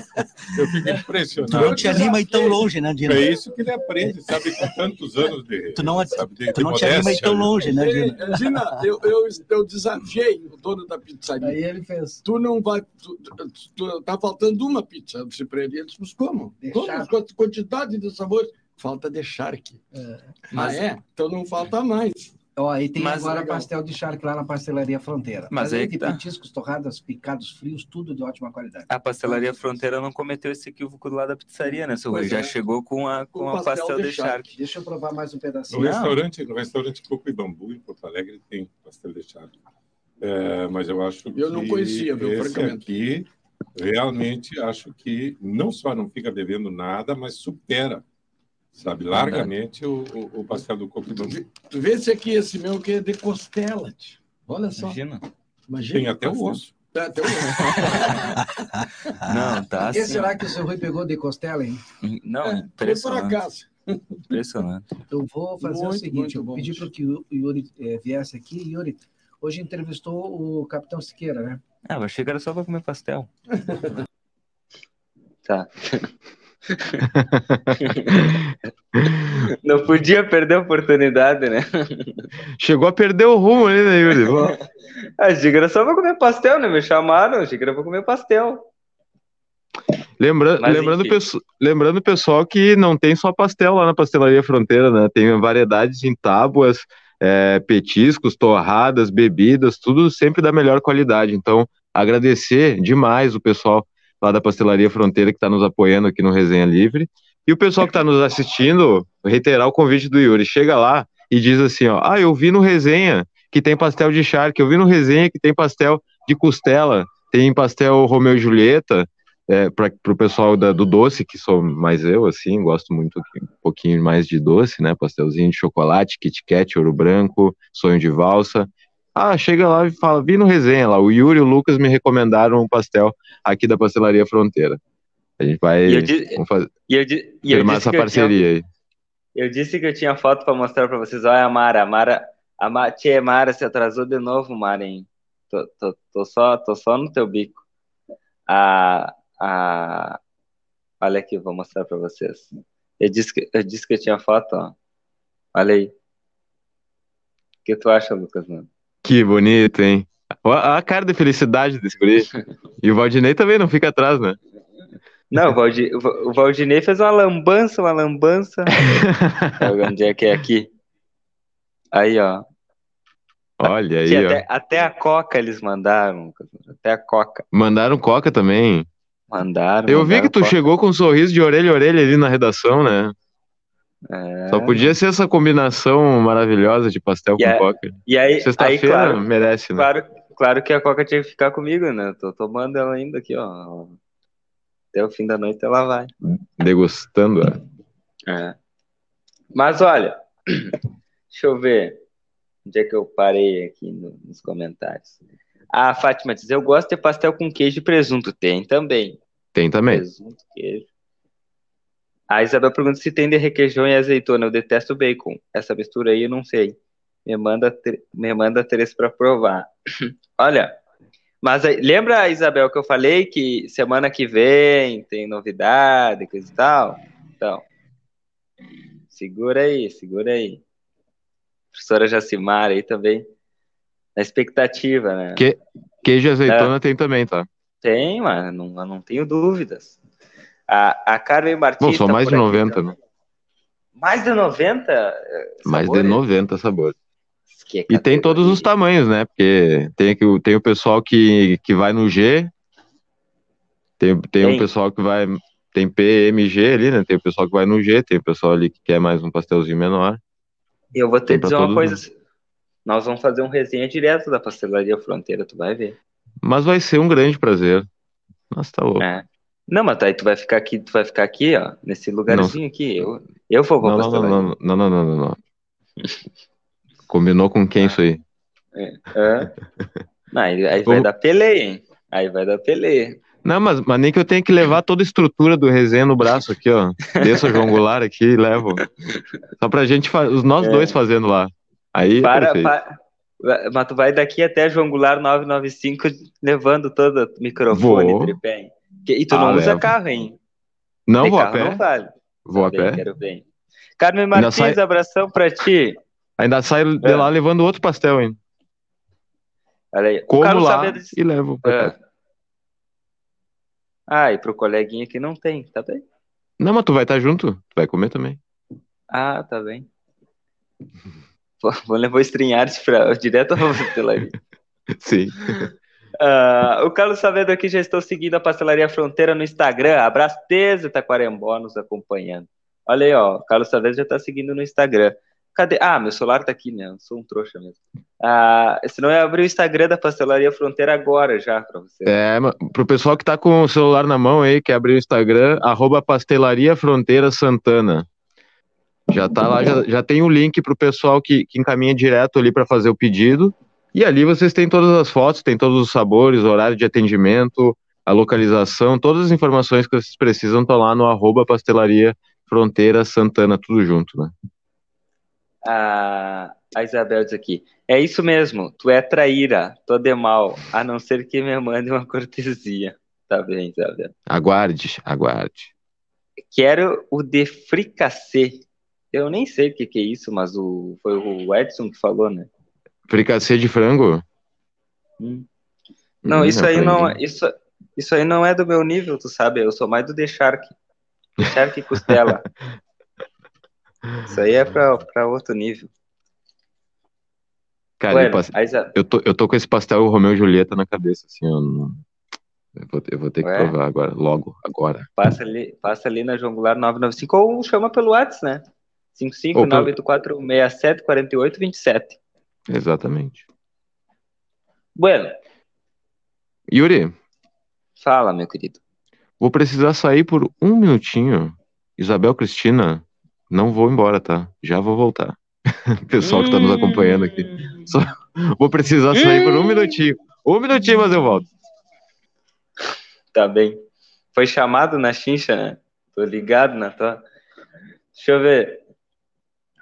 eu fico impressionado. Tu não te anima e tão longe, né, Dina? É isso que ele aprende, sabe, com tantos anos de. Tu não, sabe, de, tu não te anima e tão longe, né, Dina? Dina, eu, eu, eu desafiei o dono da pizzaria. Aí ele fez. Tu não vai. Tu, tá faltando uma pizza. Eu disse para ele, ele disse, como? Como? Como? Quantidade de sabores. Falta de charque. É. Mas ah, é? Então não falta mais. Ó, aí tem Mas agora legal. pastel de charque lá na pastelaria Fronteira. Mas aí de tá. petiscos, torradas, picados frios, tudo de ótima qualidade. A pastelaria Fronteira não cometeu esse equívoco do lado da pizzaria, né, seu Já é. chegou com a com, a pastel, pastel de, de charque. Deixa eu provar mais um pedacinho. No restaurante, no restaurante Coco e Bambu em Porto Alegre tem pastel de charque. É, mas eu acho que eu não conhecia, viu, francamente. Aqui, realmente acho que não só não fica devendo nada, mas supera, sabe, largamente o, o, o pastel do coco bambu. Tu vê esse aqui, esse meu que é de costela. Tio. Olha só. Imagina. Imagina. Tem até o osso. Tem até o osso. [LAUGHS] não, tá Por que assim. será que o seu Rui pegou de costela, hein? Não, é, impressionante. Por acaso. Impressionante. Eu vou fazer muito, o seguinte, eu pedi para que o Yuri é, viesse aqui. Yuri, hoje entrevistou o Capitão Siqueira, né? Ah, eu achei que era só para comer pastel. [LAUGHS] tá. Não podia perder a oportunidade, né? Chegou a perder o rumo ali, né, Yuri? [LAUGHS] achei que era só para comer pastel, né? Me chamaram, achei que era para comer pastel. Lembra, lembrando, peço, lembrando, pessoal, que não tem só pastel lá na Pastelaria Fronteira, né? Tem variedades em tábuas, é, petiscos, torradas, bebidas, tudo sempre da melhor qualidade. Então, agradecer demais o pessoal lá da Pastelaria Fronteira que está nos apoiando aqui no Resenha Livre. E o pessoal que está nos assistindo, reiterar o convite do Yuri. Chega lá e diz assim: ó, ah, eu vi no Resenha que tem pastel de charque, eu vi no Resenha que tem pastel de costela, tem pastel Romeu e Julieta é, para o pessoal da, do doce, que sou mais eu, assim, gosto muito um pouquinho mais de doce, né? Pastelzinho de chocolate, Kit Kat, ouro branco, sonho de valsa. Ah, chega lá e fala, vi no resenha lá, o Yuri e o Lucas me recomendaram um pastel aqui da Pastelaria Fronteira. A gente vai vamos fazer, e eu, e eu essa parceria aí. Eu disse que eu tinha foto para mostrar para vocês. Olha a Mara, a Mara, a tia Mara se atrasou de novo, Mara, hein? Tô, tô, tô, só, tô só no teu bico. A, a... Olha aqui, vou mostrar para vocês. Eu disse, que, eu disse que eu tinha foto, ó. Olha aí. O que tu acha, Lucas, mano? Que bonito, hein? Olha a cara de felicidade desse guri. E o Valdinei também não fica atrás, né? Não, o, Valdi, o Valdinei fez uma lambança, uma lambança. [LAUGHS] Onde é que é aqui? Aí, ó. Olha aí, até, ó. Até a Coca eles mandaram. Até a Coca. Mandaram Coca também. Mandaram. Eu mandaram vi que tu Coca. chegou com um sorriso de orelha a orelha ali na redação, né? É... Só podia ser essa combinação maravilhosa de pastel e com a... coca. E aí, sexta-feira claro, merece, né? Claro, claro que a coca tinha que ficar comigo, né? Tô tomando ela ainda aqui, ó. Até o fim da noite ela vai. Degustando ela. É. Mas olha, [CLEARS THROAT] deixa eu ver onde é que eu parei aqui no, nos comentários. A Fátima diz: Eu gosto de pastel com queijo e presunto. Tem também. Tem também. Presunto, queijo. A Isabel pergunta se tem de requeijão e azeitona. Eu detesto bacon. Essa mistura aí eu não sei. Me manda, me manda três para provar. [CLEARS THROAT] Olha, mas lembra, Isabel, que eu falei que semana que vem tem novidade, coisa e tal? Então, segura aí, segura aí. professora Jacimara aí também. Na expectativa, né? Que, queijo e azeitona é. tem também, tá? Tem, mas não, não tenho dúvidas. A, a Carmen Martins. Bom, são mais de 90, né? Mais de 90? Sabores? Mais de 90 sabores. É e tem todos os tamanhos, né? Porque tem, tem o pessoal que, que vai no G, tem, tem, tem. o pessoal que vai. Tem PMG ali, né? Tem o pessoal que vai no G, tem o pessoal ali que quer mais um pastelzinho menor. Eu vou te dizer uma coisa. Mundo. Nós vamos fazer um resenha direto da pastelaria Fronteira, tu vai ver. Mas vai ser um grande prazer. Nossa, tá louco. É. Não, mas aí tu vai ficar aqui, tu vai ficar aqui, ó, nesse lugarzinho não. aqui. Eu, eu vou pra não, não, não, não, não, não, não, não. Combinou com quem isso aí? É. é. [LAUGHS] Não, aí, aí vai dar peleia, hein? Aí vai dar peleia. Não, mas, mas nem que eu tenha que levar toda a estrutura do resenha no braço aqui, ó. Desço o aqui e levo. [LAUGHS] Só pra gente, os nós é. dois fazendo lá. Aí para, para, mas tu vai daqui até João Goulart 995 levando todo o microfone, vou. tripé. E tu ah, não usa carro, hein? Não, vou a pé. Não vale. Vou a pé. Quero bem. Carmen Martins, sai... abração pra ti. Ainda saio de é. lá levando outro pastel, hein? Olha aí. Como lá de... e levo pra é. Ah, e pro coleguinha que não tem, tá bem? Não, mas tu vai estar tá junto, tu vai comer também. Ah, tá bem. [LAUGHS] Vou levar estrinhares para [LAUGHS] direto à pastelaria. [LAUGHS] Sim. Uh, o Carlos Saavedra aqui já estou seguindo a Pastelaria Fronteira no Instagram. Abraço desde Taquarembó nos acompanhando. Olha aí, ó. O Carlos Saavedra já está seguindo no Instagram. Cadê? Ah, meu celular tá aqui, né? Eu sou um trouxa mesmo. Ah, senão eu abri o Instagram da Pastelaria Fronteira agora já para você. É, pro pessoal que tá com o celular na mão aí, que abriu o Instagram, arroba Pastelaria Fronteira Santana. Já tá lá, já, já tem o um link pro pessoal que, que encaminha direto ali para fazer o pedido. E ali vocês têm todas as fotos, tem todos os sabores, horário de atendimento, a localização, todas as informações que vocês precisam estão lá no arroba Pastelaria Fronteira Santana, tudo junto, né? a, a Isabel diz aqui: É isso mesmo, tu é traíra, tô de mal, a não ser que me mande uma cortesia. Tá bem, Isabel. Aguarde, aguarde. Quero o de fricassê. Eu nem sei o que, que é isso, mas o, foi o Edson que falou, né? Fricassê de frango? Hum. Não, hum, isso aí não, isso, isso aí não é do meu nível, tu sabe? Eu sou mais do The Shark. Shark costela. [LAUGHS] Isso aí é para outro nível. Cara, bueno, eu, eu, tô, eu tô com esse pastel Romeu e Julieta na cabeça, assim, eu, não... eu, vou, eu vou ter que Ué? provar agora, logo, agora. Passa ali, passa ali na João Goulart 995 ou chama pelo WhatsApp, né? 55984674827. Exatamente. Bueno. Yuri. Fala, meu querido. Vou precisar sair por um minutinho. Isabel Cristina, não vou embora, tá? Já vou voltar. [LAUGHS] Pessoal que tá nos acompanhando aqui. Hum. Só vou precisar sair por um hum. minutinho. Um minutinho, mas eu volto. Tá bem. Foi chamado na chincha, né? Tô ligado na tua. Deixa eu ver.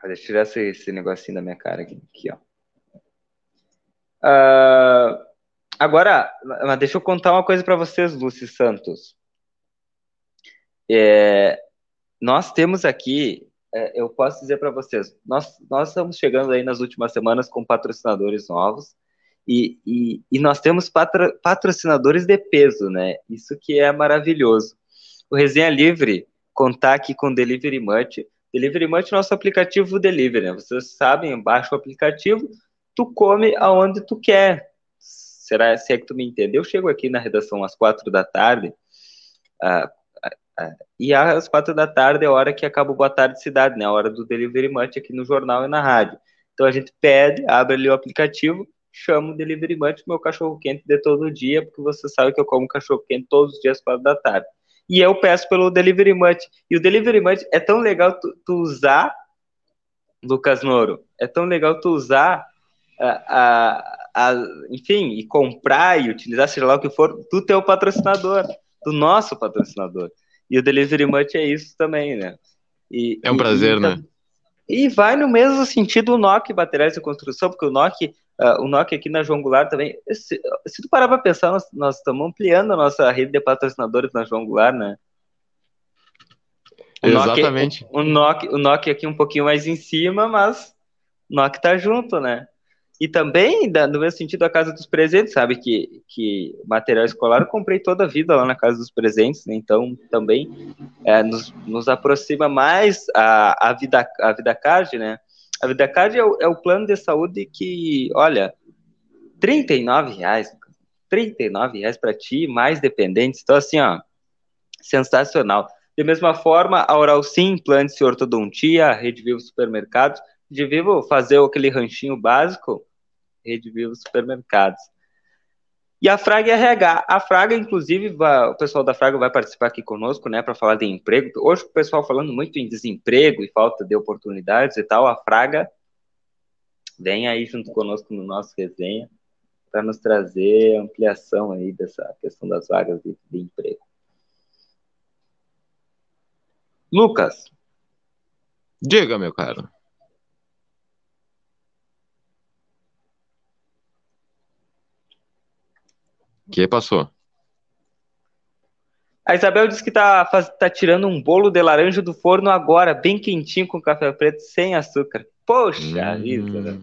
Deixa eu tirar esse, esse negocinho da minha cara aqui, aqui ó. Uh, agora, deixa eu contar uma coisa para vocês, Lúcio Santos. É, nós temos aqui é, eu posso dizer para vocês, nós, nós estamos chegando aí nas últimas semanas com patrocinadores novos e, e, e nós temos patro, patrocinadores de peso, né? Isso que é maravilhoso. O Resenha Livre contar aqui com Delivery Much. Delivery Much é nosso aplicativo delivery, né? Vocês sabem, baixa o aplicativo, tu come aonde tu quer. Será se é que tu me entendeu? Eu chego aqui na redação às quatro da tarde, uh, e às quatro da tarde é a hora que acaba o Boa Tarde Cidade, né? A hora do Delivery Munch aqui no jornal e na rádio. Então a gente pede, abre ali o aplicativo, chama o Delivery Munch, meu cachorro quente de todo dia, porque você sabe que eu como cachorro quente todos os dias às quatro da tarde. E eu peço pelo Delivery Munch. E o Delivery Munch é tão legal tu, tu usar, Lucas Noro, é tão legal tu usar a, a, a, enfim, e comprar e utilizar, seja lá o que for, do teu patrocinador, do nosso patrocinador. E o Delivery Much é isso também, né? E, é um prazer, e, né? E vai no mesmo sentido o NOC Materiais de Construção, porque o NOC, uh, o NOC aqui na João Goulart também, se, se tu parar para pensar, nós, nós estamos ampliando a nossa rede de patrocinadores na João Goulart, né? O Exatamente. Nokia, o, o, Nokia, o Nokia aqui um pouquinho mais em cima, mas o Nokia tá junto, né? E também, no mesmo sentido, a Casa dos Presentes, sabe? Que, que material escolar eu comprei toda a vida lá na Casa dos Presentes, né? Então, também é, nos, nos aproxima mais a, a, vida, a Vida Card, né? A Vida Card é o, é o plano de saúde que, olha, R$ reais, R$ reais para ti, mais dependentes. Então, assim, ó, sensacional. De mesma forma, a Oral Sim, implantes e ortodontia, Rede Vivo Supermercados, de Vivo fazer aquele ranchinho básico, Rede Vivo Supermercados. E a Fraga RH. A Fraga, inclusive, vai, o pessoal da Fraga vai participar aqui conosco, né, para falar de emprego. Hoje o pessoal falando muito em desemprego e falta de oportunidades e tal. A Fraga vem aí junto conosco no nosso resenha para nos trazer ampliação aí dessa questão das vagas de, de emprego. Lucas. Diga, meu caro. Que passou? A Isabel disse que tá, tá tirando um bolo de laranja do forno agora, bem quentinho, com café preto, sem açúcar. Poxa hum... vida, né?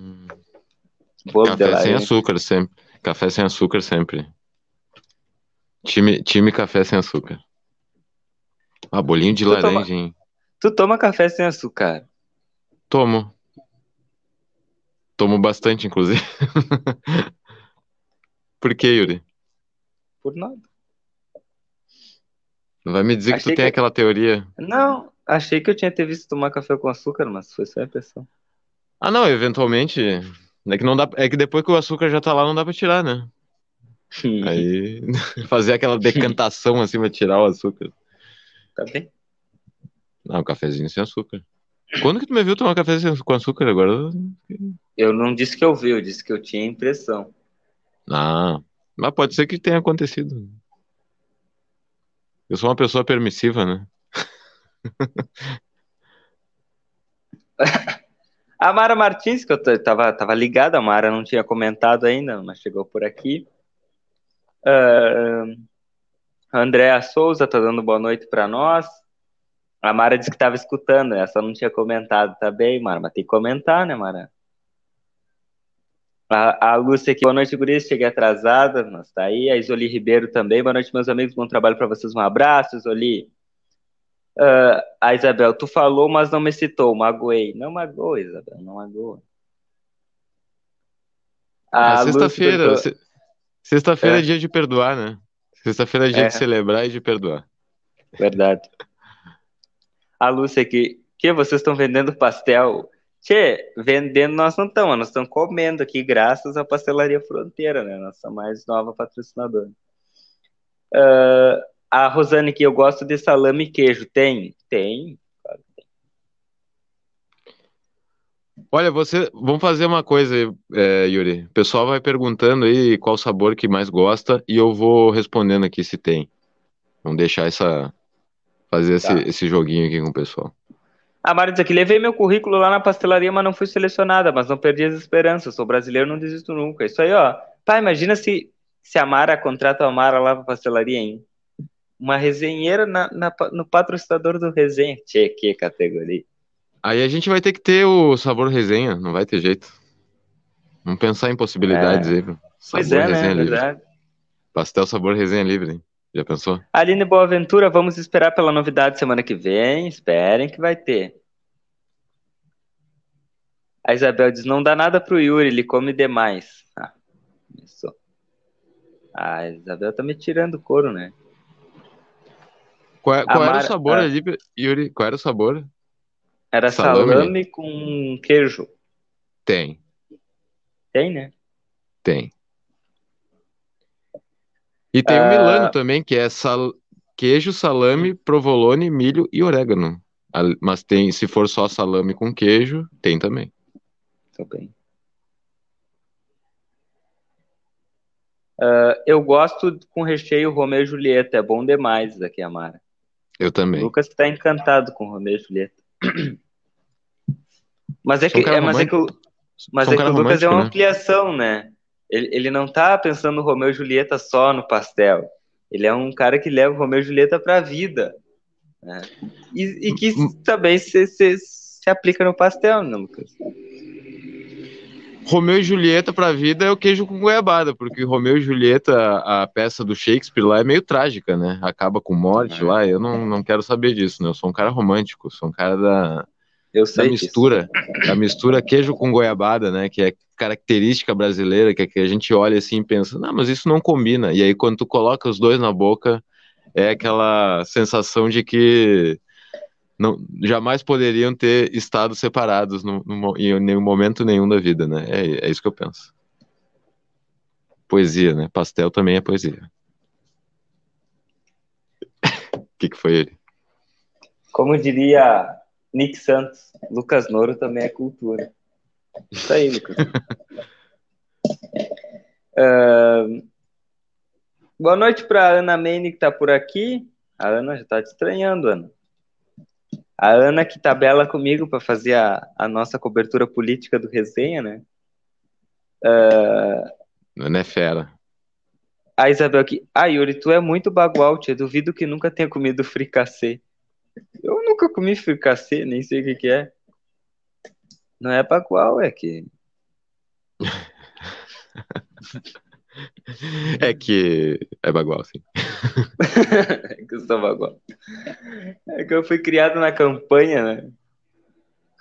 Bolo café sem açúcar sempre. Café sem açúcar sempre. Time, time café sem açúcar. Ah, bolinho de tu laranja, toma... hein? Tu toma café sem açúcar? Tomo. Tomo bastante, inclusive. [LAUGHS] Por que, Yuri? Por nada. Não vai me dizer achei que tu tem aquela teoria. Não, achei que eu tinha ter visto tomar café com açúcar, mas foi só a impressão. Ah, não, eventualmente. É que, não dá... é que depois que o açúcar já tá lá, não dá pra tirar, né? Aí [LAUGHS] fazer aquela decantação assim pra tirar o açúcar. Tá bem? Não, um cafezinho sem açúcar. Quando que tu me viu tomar café com açúcar agora? Eu não disse que eu vi, eu disse que eu tinha impressão. Ah, mas pode ser que tenha acontecido. Eu sou uma pessoa permissiva, né? [LAUGHS] a Mara Martins, que eu tava, tava ligada, a Mara não tinha comentado ainda, mas chegou por aqui. Uh, Andréa Souza tá dando boa noite para nós. A Mara disse que estava escutando, essa não tinha comentado, tá bem, Mara, mas tem que comentar, né, Mara? A, a Lúcia aqui, boa noite, Guris. Cheguei atrasada, mas tá aí. A Isoli Ribeiro também. Boa noite, meus amigos. Bom trabalho para vocês. Um abraço, Isoli. Uh, a Isabel, tu falou, mas não me citou. Magoei. Não magoou, Isabel, não magoou. É sexta-feira. Sexta-feira é. é. dia de perdoar, né? Sexta-feira é dia é. de celebrar e de perdoar. Verdade. A Lúcia aqui, que vocês estão vendendo pastel? Tchê, vendendo nós não estamos, nós estamos comendo aqui, graças à Pastelaria Fronteira, né? Nossa mais nova patrocinadora. Uh, a Rosane que eu gosto de salame e queijo. Tem? Tem. Claro tem. Olha, você. Vamos fazer uma coisa, é, Yuri. O pessoal vai perguntando aí qual sabor que mais gosta e eu vou respondendo aqui se tem. Vamos deixar essa. Fazer tá. esse, esse joguinho aqui com o pessoal. A Mari diz aqui, levei meu currículo lá na pastelaria, mas não fui selecionada, mas não perdi as esperanças. Sou brasileiro, não desisto nunca. Isso aí, ó. Pá, imagina se, se a Mara contrata a Mara lá pra pastelaria, hein? Uma resenheira na, na, no patrocinador do resenha. Tchê, que categoria. Aí a gente vai ter que ter o sabor resenha, não vai ter jeito. Vamos pensar em possibilidades é. aí. Sabor pois é, né? Verdade. Pastel sabor resenha livre, hein? Já pensou? Aline Boaventura, vamos esperar pela novidade semana que vem. Esperem que vai ter. A Isabel diz: não dá nada pro Yuri, ele come demais. Ah, começou. A Isabel tá me tirando couro, né? Qual, qual era o sabor ah. ali, Yuri? Qual era o sabor? Era salame, salame com queijo. Tem. Tem, né? Tem. E tem o Milano ah. também, que é sal... queijo, salame, provolone, milho e orégano. Mas tem, se for só salame com queijo, tem também. Também. Uh, eu gosto com recheio Romeu e Julieta, é bom demais aqui, Amara. Eu também. O Lucas está encantado com Romeu e Julieta. [CLEARS THROAT] Mas é que, um é, mas é que o, mas é que o Lucas é uma né? ampliação, né? Ele, ele não tá pensando no Romeu e Julieta só no pastel. Ele é um cara que leva o Romeu e Julieta para a vida. Né? E, e, que também se, se, se aplica no pastel, né, Lucas? Romeu e Julieta para a vida é o queijo com goiabada, porque Romeu e Julieta, a, a, peça do Shakespeare lá é meio trágica, né? Acaba com morte é. lá. Eu não, não quero saber disso, né? Eu sou um cara romântico, sou um cara da, eu sei da mistura, a mistura queijo com goiabada, né? Que é característica brasileira, que, é que a gente olha assim e pensa, não, mas isso não combina. E aí quando tu coloca os dois na boca, é aquela sensação de que não, jamais poderiam ter estado separados no, no, em nenhum momento nenhum da vida, né? É, é isso que eu penso. Poesia, né? Pastel também é poesia. O [LAUGHS] que, que foi ele? Como diria Nick Santos, Lucas Noro também é cultura. Isso aí, Lucas. Uh, [LAUGHS] boa noite para Ana Mene, que está por aqui. A Ana já está te estranhando, Ana. A Ana que tabela comigo para fazer a, a, nossa cobertura política do resenha, né? Uh... Ana é fera. A Isabel aqui. Ah, Yuri, tu é muito bagual, tia. Duvido que nunca tenha comido fricassê. Eu nunca comi fricassê, nem sei o que, que é. Não é bagual, é que. É que é bagual, sim. [LAUGHS] é que eu sou bagual. É que eu fui criado na campanha, né?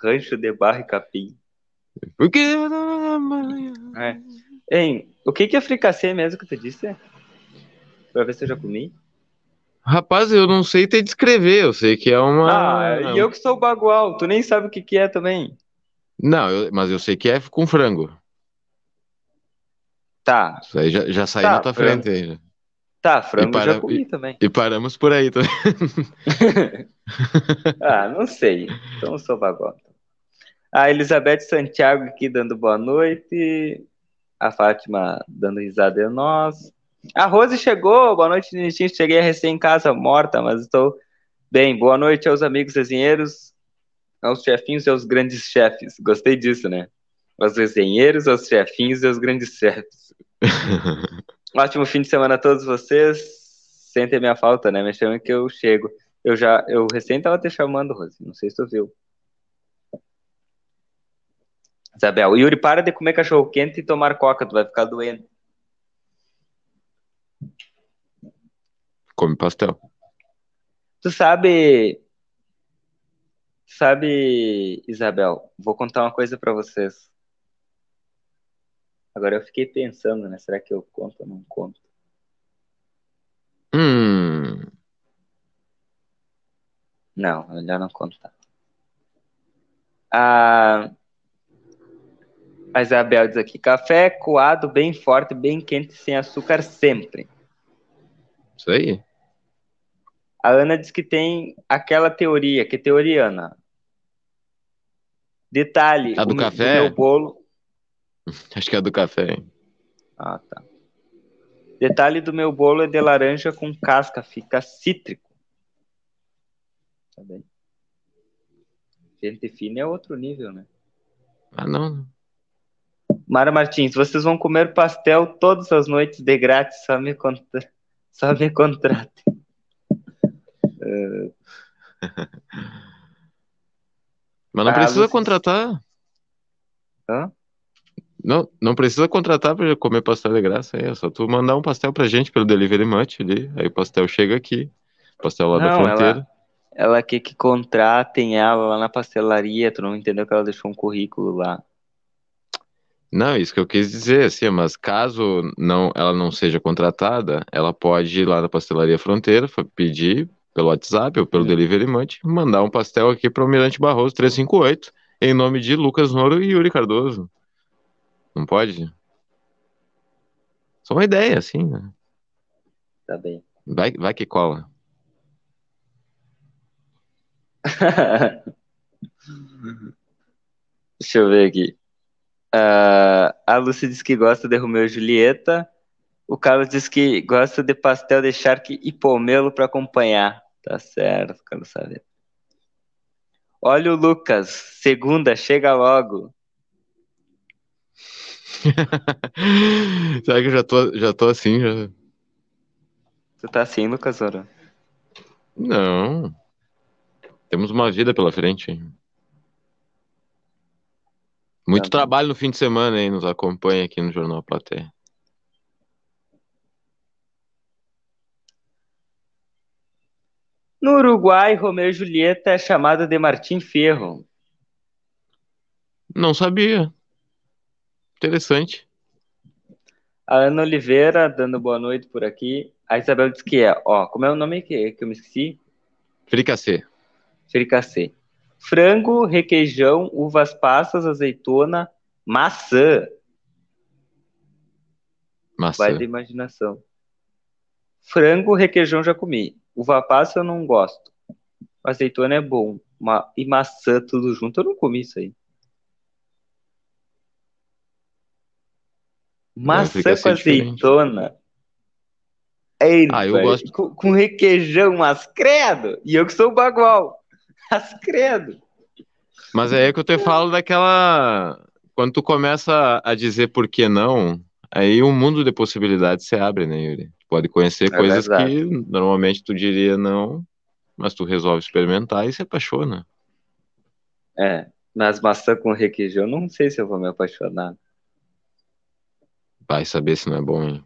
Rancho de Barra e Capim. Porque... É. Hein, o que, que é fricassê mesmo que tu disse? Pra ver se eu já comi. Rapaz, eu não sei te descrever, eu sei que é uma. Ah, e eu que sou bagual, tu nem sabe o que, que é também. Não, eu, mas eu sei que é com frango. Tá. Isso aí já, já saiu tá, na tua frente aí. Tá, frango para... já comi também. E paramos por aí também. [LAUGHS] ah, não sei. Então eu sou bagual. A Elizabeth Santiago aqui dando boa noite. A Fátima dando risada em nós. A Rose chegou, boa noite, Ninitinho. Cheguei recém em casa, morta, mas estou bem. Boa noite aos amigos resenheiros, aos chefinhos e aos grandes chefes. Gostei disso, né? Aos resenheiros, aos chefinhos e aos grandes chefes. [LAUGHS] Ótimo fim de semana a todos vocês. Sentem minha falta, né? Me chamem que eu chego. Eu já, eu recém estava te chamando, Rose. Não sei se tu viu. Isabel, Yuri, para de comer cachorro quente e tomar coca, tu vai ficar doente. Come pastel. Tu sabe. Sabe, Isabel, vou contar uma coisa para vocês. Agora eu fiquei pensando, né? Será que eu conto ou não conto? Hum. Não, melhor não contar. A, a Isabel diz aqui: café coado bem forte, bem quente, sem açúcar sempre. Isso aí. A Ana diz que tem aquela teoria. Que teoria, Ana? Detalhe. A do o, café? meu bolo. [LAUGHS] Acho que é a do café. Hein? Ah, tá. Detalhe do meu bolo é de laranja com casca, fica cítrico. Tá bem. Gente fina é outro nível, né? Ah, não. Mara Martins, vocês vão comer pastel todas as noites de grátis, só me, conta... só me contratem. [LAUGHS] Mas não ah, precisa vocês... contratar. Hã? Não, não precisa contratar para comer pastel de graça. É só tu mandar um pastel pra gente pelo Delivery Much ali. Aí o pastel chega aqui. Pastel lá não, da fronteira. Ela, ela quer que contratem ela lá na pastelaria. Tu não entendeu que ela deixou um currículo lá. Não, isso que eu quis dizer, assim, mas caso não, ela não seja contratada, ela pode ir lá na pastelaria Fronteira, pedir pelo WhatsApp ou pelo Delivery Munch, mandar um pastel aqui para o Mirante Barroso 358, em nome de Lucas Noro e Yuri Cardoso. Não pode? Só uma ideia, assim, né? Tá bem. Vai, vai que cola. [LAUGHS] Deixa eu ver aqui. Uh, a Lúcia diz que gosta de Romeu e Julieta. O Carlos diz que gosta de pastel de charque e pomelo para acompanhar. Tá certo, Carlos saber. Olha o Lucas, segunda, chega logo. [LAUGHS] Será que eu já tô, já tô assim? Já... Tu tá assim, Lucas Oro? Não. Temos uma vida pela frente. Muito trabalho no fim de semana, hein? Nos acompanha aqui no Jornal Platéia. No Uruguai, Romeu e Julieta é chamada de Martim Ferro. Não sabia. Interessante. A Ana Oliveira dando boa noite por aqui. A Isabel diz que é, ó, como é o nome que, que eu me esqueci? Fricassê. Fricassê. Frango, requeijão, uvas passas, azeitona, maçã. Maçã. Vai da imaginação. Frango, requeijão já comi. Uva passa eu não gosto. Azeitona é bom. Ma e maçã tudo junto, eu não comi isso aí. Maçã com azeitona. Eita, ah, eu gosto. Com, com, requeijão, mas credo. E eu que sou bagual. Mas credo. Mas é aí que eu te falo daquela. Quando tu começa a dizer por que não, aí um mundo de possibilidades se abre, né, Yuri? Pode conhecer é coisas verdade. que normalmente tu diria não, mas tu resolve experimentar e se apaixona. É, mas maçã com requeijão, não sei se eu vou me apaixonar. Vai saber se não é bom, hein?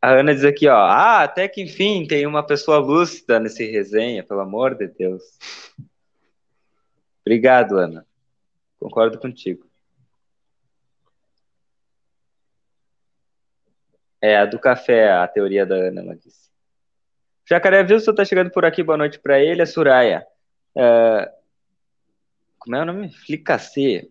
A Ana diz aqui, ó. Ah, até que enfim tem uma pessoa lúcida nesse resenha, pelo amor de Deus. Obrigado, Ana. Concordo contigo. É, a do café, a teoria da Ana, ela disse. Jacaré Wilson tá chegando por aqui, boa noite para ele, a Suraya. É... Como é o nome? Flicacê.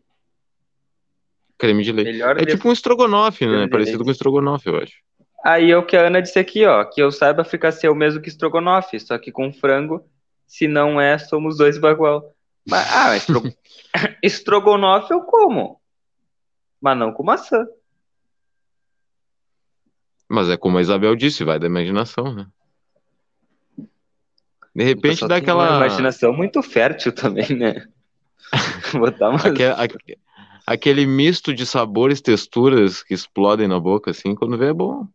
Creme de leite. Melhor é de... tipo um estrogonofe, né? Parecido com estrogonofe, eu acho. Aí é o que a Ana disse aqui, ó, que eu saiba fricassê é o mesmo que estrogonofe, só que com frango, se não é, somos dois bagual. Mas, ah, estro... [LAUGHS] estrogonofe eu como, mas não com maçã. Mas é como a Isabel disse, vai da imaginação, né? De repente dá aquela. Uma imaginação muito fértil também, né? [LAUGHS] Botar aquele, aquele misto de sabores, texturas que explodem na boca, assim, quando vê é bom.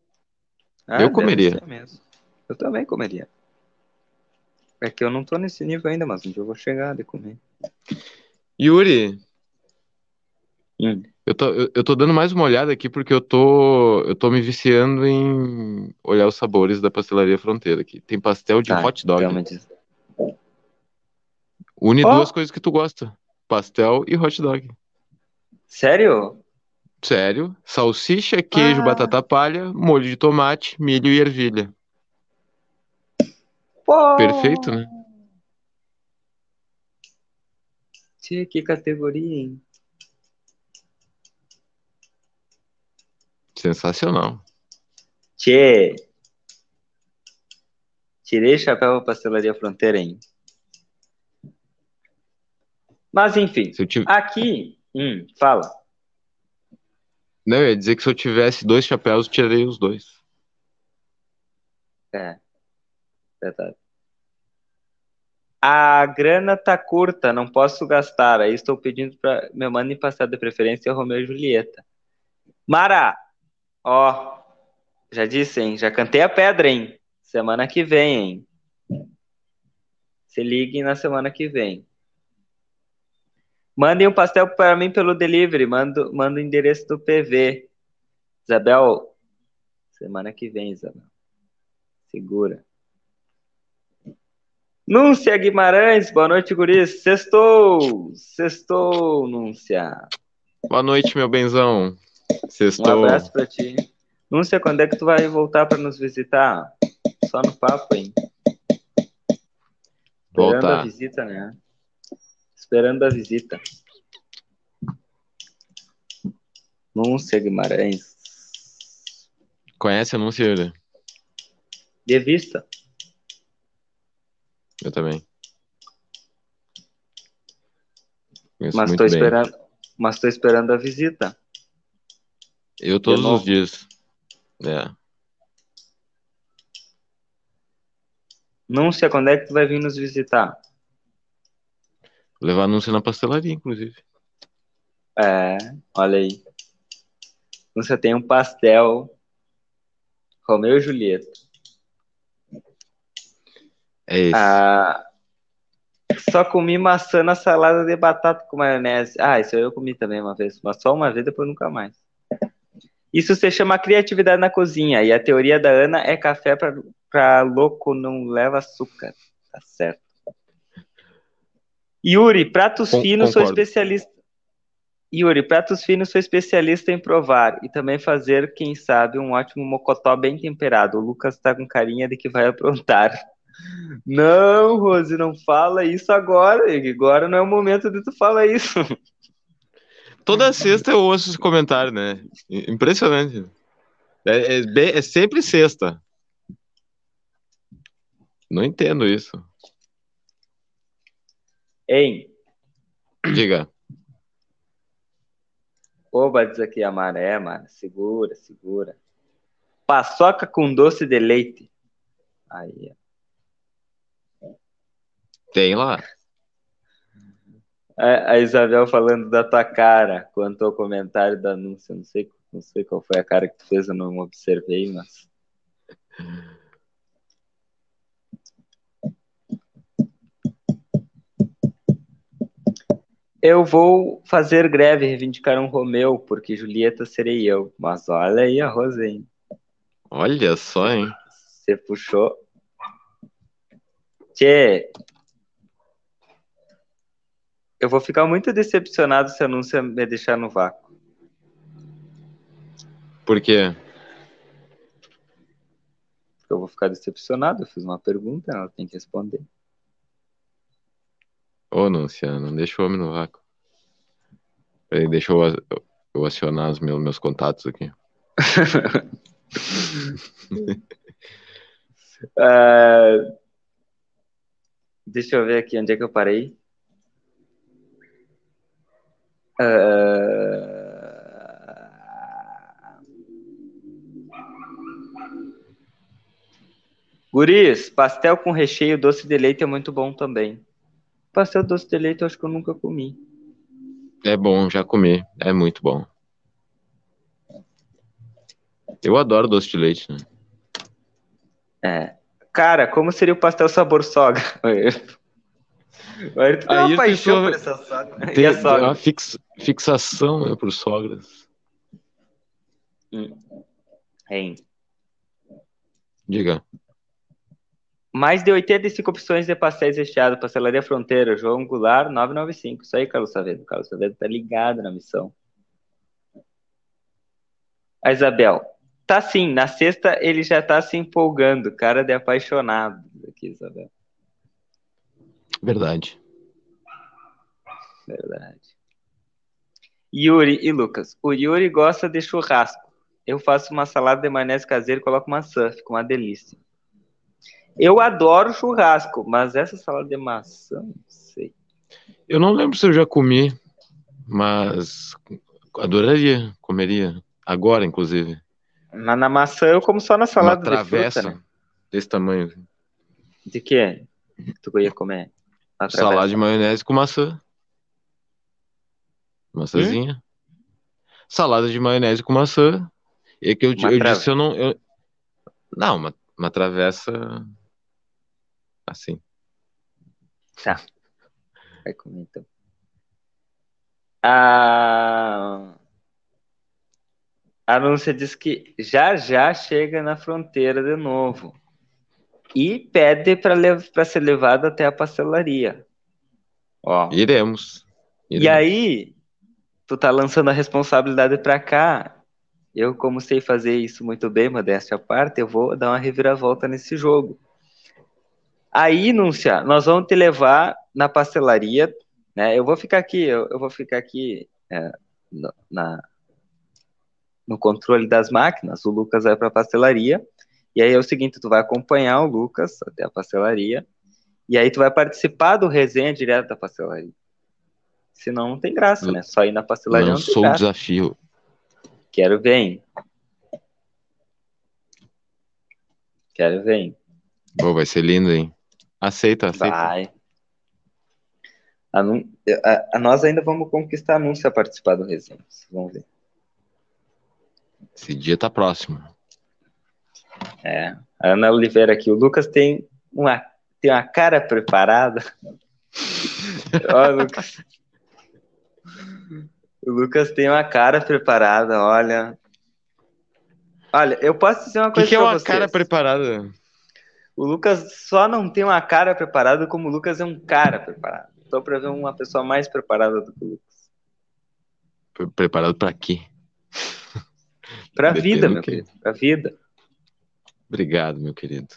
Ah, eu comeria. Eu também comeria. É que eu não tô nesse nível ainda, mas um dia eu vou chegar de comer. Yuri, hum. eu, tô, eu, eu, tô dando mais uma olhada aqui porque eu tô, eu tô me viciando em olhar os sabores da pastelaria Fronteira aqui. Tem pastel de tá, hot dog. Realmente. Une oh! duas coisas que tu gosta: pastel e hot dog. Sério? Sério? Salsicha, queijo, ah. batata palha, molho de tomate, milho e ervilha. Perfeito, né? Tchê, que categoria, hein? Sensacional. Tchê. Tirei chapéu pra pastelaria fronteira, hein? Mas enfim, aqui, hum, fala. Não, eu ia dizer que se eu tivesse dois chapéus, eu tirei os dois. É, verdade. A grana tá curta, não posso gastar. Aí estou pedindo para me mandem passar de preferência Romeu e Julieta. Mara, ó, já disse, hein? Já cantei a pedra, hein? Semana que vem, hein? Se liguem na semana que vem. Mandem um pastel para mim pelo delivery. Manda, manda o endereço do PV. Isabel, semana que vem, Isabel. Segura. Núncia Guimarães, boa noite, guris. Sextou! Sextou, Núncia. Boa noite, meu benzão. Sextou. Um abraço pra ti. Núncia, quando é que tu vai voltar para nos visitar? Só no papo, hein? Esperando a visita, né? esperando a visita. Núncia Guimarães. Conhece a Núncia, De vista. Eu também. Conheço mas estou esperando, mas estou esperando a visita. Eu todos os dias. É. Núncia, quando é que tu vai vir nos visitar? Levar anúncio na pastelaria, inclusive. É, olha aí. Você tem um pastel Romeu e Julieta. É isso. Ah, só comi maçã na salada de batata com maionese. Ah, isso eu comi também uma vez, mas só uma vez, depois nunca mais. Isso se chama criatividade na cozinha. E a teoria da Ana é café para louco não leva açúcar. Tá certo. Yuri, pratos finos, concordo. sou especialista. Yuri, pratos finos, sou especialista em provar e também fazer, quem sabe, um ótimo mocotó bem temperado. O Lucas tá com carinha de que vai aprontar. Não, Rose, não fala isso agora. Agora não é o momento de tu falar isso. Toda sexta eu ouço esse comentário, né? Impressionante. É, é, bem, é sempre sexta. Não entendo isso. Hein? Diga. Oba, diz aqui a maré, mano. Segura, segura. Paçoca com doce de leite. Aí, ó. Tem lá. A, a, Isabel falando da tua cara quanto ao comentário da anúncio. Não sei, não sei qual foi a cara que tu fez, eu não observei, mas. Eu vou fazer greve reivindicar um Romeu, porque Julieta serei eu. Mas olha aí a Rosane. Olha só, hein? Você puxou. Tchê. Eu vou ficar muito decepcionado se a anúncia me deixar no vácuo. Por quê? Porque eu vou ficar decepcionado. Eu fiz uma pergunta, ela tem que responder. Ô, Núncia, não deixa o homem no vácuo. Peraí, deixa eu, eu acionar os meus, meus contatos aqui. uh, [LAUGHS] deixa eu ver aqui onde é que eu parei. Uh, Guris, pastel com recheio doce de leite é muito bom também. Pastel doce de leite eu acho que eu nunca comi. É bom, já comi. É muito bom. Eu adoro doce de leite, né? É. Cara, como seria o pastel sabor sogra? [LAUGHS] Aí tu tem uma paixão por essa sogra. Tem sogra? uma fix, fixação né, por sogras. Hum. Hein. Diga. Mais de 85 opções de pastéis recheados, Pastelaria Fronteira, João Goulart, 995. Isso aí, Carlos Savedo. Carlos Savedo tá ligado na missão. A Isabel. Tá sim, na sexta ele já tá se empolgando. Cara de apaixonado aqui, Isabel. Verdade. Verdade. Yuri e Lucas. O Yuri gosta de churrasco. Eu faço uma salada de maionese caseira e coloco maçã. Fica uma delícia. Eu adoro churrasco, mas essa salada de maçã, não sei. Eu não lembro se eu já comi, mas adoraria, comeria. Agora, inclusive. Mas na maçã eu como só na salada Uma travessa de fruta, né? desse tamanho. De que tu ia comer? Salada de maionese com maçã. Maçãzinha. Hum? Salada de maionese com maçã. E que eu, eu disse eu não. Eu... Não, uma, uma travessa assim. Tá. Vai comer então. A... a anúncia diz que já já chega na fronteira de novo e pede para ser levado até a pastelaria. Ó. Iremos. Iremos. E aí, tu tá lançando a responsabilidade para cá. Eu, como sei fazer isso muito bem, modéstia à parte, eu vou dar uma reviravolta nesse jogo. Aí, Núncia, nós vamos te levar na pastelaria, né? Eu vou ficar aqui, eu, eu vou ficar aqui é, no, na, no controle das máquinas. O Lucas vai para a pastelaria. E aí é o seguinte, tu vai acompanhar o Lucas até a pastelaria. E aí tu vai participar do resenha direto da pastelaria. Senão não tem graça, né? Só ir na pastelaria não, não sou o desafio. Quero ver, hein? Quero ver, hein? Pô, vai ser lindo, hein? Aceita, aceita. Vai. A, a, a, nós ainda vamos conquistar anúncio a participar do resenha. Vamos ver. Esse dia tá próximo. É. A Ana Oliveira aqui. O Lucas tem uma, tem uma cara preparada. [LAUGHS] Ó, Lucas. O Lucas tem uma cara preparada, olha. Olha, eu posso dizer uma coisa. O que, que é uma vocês. cara preparada? O Lucas só não tem uma cara preparada como o Lucas é um cara preparado. Estou para ver uma pessoa mais preparada do que o Lucas. Preparado para quê? Para a [LAUGHS] vida, meu querido. Para a vida. Obrigado, meu querido.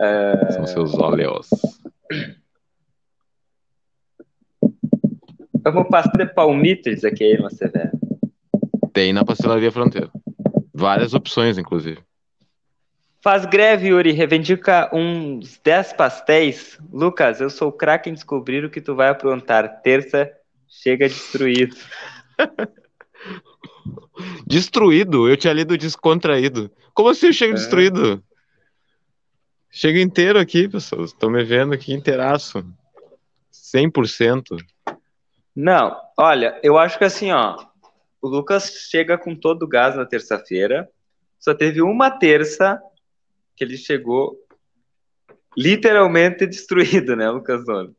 É... São seus óleos. Vamos passar de palmitos aqui, irmã Severa. Tem na pastelaria fronteira. Várias opções, inclusive. Faz greve, Yuri, reivindica uns 10 pastéis. Lucas, eu sou craque em descobrir o que tu vai aprontar. Terça, chega destruído. [LAUGHS] [LAUGHS] destruído? Eu tinha lido descontraído. Como assim eu chego é. destruído? Chego inteiro aqui, pessoas. Estão me vendo aqui inteiraço. 100%. Não, olha, eu acho que assim, ó, o Lucas chega com todo o gás na terça-feira. Só teve uma terça que ele chegou literalmente destruído, né, Lucas Dono?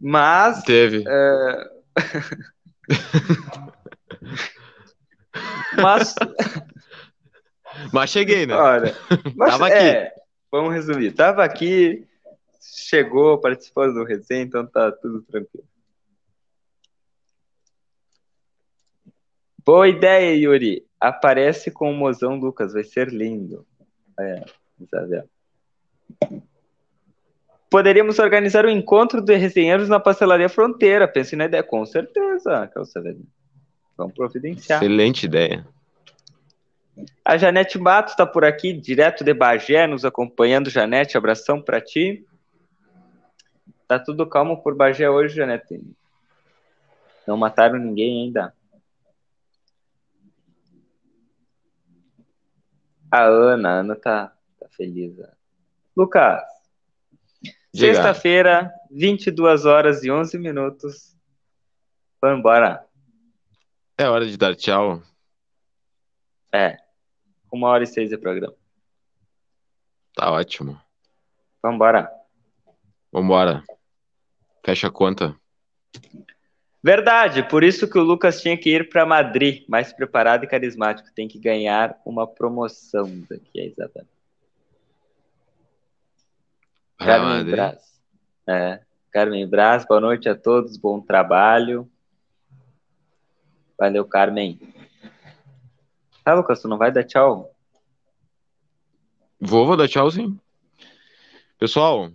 Mas. Teve. É... [LAUGHS] [LAUGHS] mas. Mas cheguei, né? Olha, mas, Tava é, aqui. Vamos resumir. Tava aqui, chegou, participou do resenha, então tá tudo tranquilo. Boa ideia, Yuri. Aparece com o mozão Lucas, vai ser lindo. É, Isabel. Poderíamos organizar um encontro de resenheiros na Pastelaria Fronteira. Pense na ideia, com certeza, Vamos providenciar. Excelente ideia. A Janete Matos está por aqui, direto de Bagé, nos acompanhando. Janete, abração para ti. Tá tudo calmo por Bagé hoje, Janete? Não mataram ninguém ainda. A Ana, a Ana tá, tá feliz. Lucas, sexta-feira, 22 horas e 11 minutos. Vamos embora. É hora de dar tchau. É. Uma hora e seis de programa. Tá ótimo. Vambora. Vambora. Fecha a conta. Verdade, por isso que o Lucas tinha que ir para Madrid, mais preparado e carismático. Tem que ganhar uma promoção daqui, a Isabela. Carmen Braz. É, Carmen Braz, boa noite a todos, bom trabalho. Valeu, Carmen. Tá, Lucas, tu não vai dar tchau? Vou, vou dar tchau sim. Pessoal,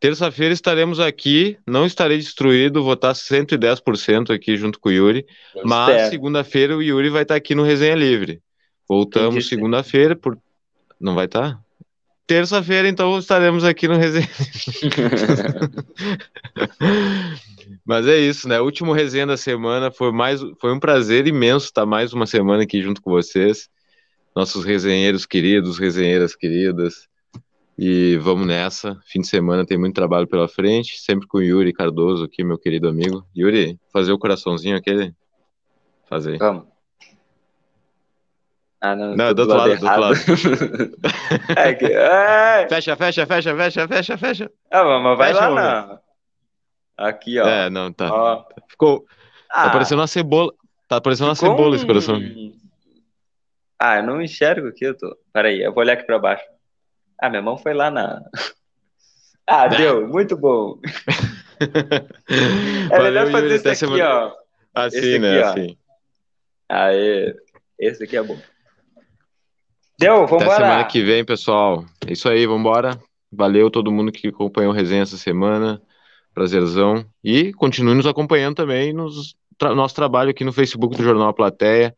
Terça-feira estaremos aqui, não estarei destruído, vou estar 110% aqui junto com o Yuri, Eu mas segunda-feira o Yuri vai estar aqui no Resenha Livre. Voltamos segunda-feira, por... não vai estar? Terça-feira, então, estaremos aqui no Resenha [LAUGHS] Mas é isso, né? O último resenha da semana foi mais, foi um prazer imenso estar mais uma semana aqui junto com vocês, nossos resenheiros queridos, resenheiras queridas. E vamos nessa. Fim de semana tem muito trabalho pela frente. Sempre com o Yuri Cardoso aqui, meu querido amigo. Yuri, fazer o coraçãozinho aquele? Fazer. Vamos. Ah, não, não do outro lado, do outro lado. [LAUGHS] é que... é. Fecha, fecha, fecha, fecha, fecha, fecha. Ah, mas vai fecha, lá, não. Aqui, ó. É, não, tá. Ó. Ficou. Tá ah, tá parecendo uma cebola. Tá parecendo uma cebola um... esse coração. Ah, eu não enxergo aqui, eu tô. Peraí, eu vou olhar aqui pra baixo. Ah, minha mão foi lá na. [LAUGHS] Ah, deu, [LAUGHS] muito bom. é Valeu, melhor fazer esse aqui, semana... ó. Assim, esse né? Aqui, assim. Aê, esse aqui é bom. Deu, vamos Até semana que vem, pessoal. É isso aí, vamos embora. Valeu todo mundo que acompanhou o resenha essa semana. Prazerzão. E continue nos acompanhando também no tra nosso trabalho aqui no Facebook do Jornal A Plateia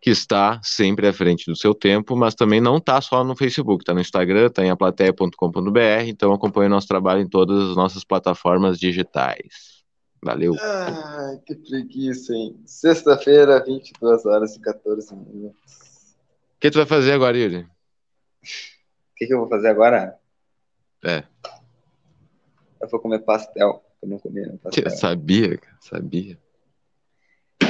que está sempre à frente do seu tempo, mas também não está só no Facebook, está no Instagram, está em aplateia.com.br, então acompanhe nosso trabalho em todas as nossas plataformas digitais. Valeu. Ah, que preguiça, hein? Sexta-feira, 22 horas e 14 minutos. O que tu vai fazer agora, Yuri? O que, que eu vou fazer agora? É. Eu vou comer pastel. Eu não comi pastel. Eu [LAUGHS] sabia, sabia.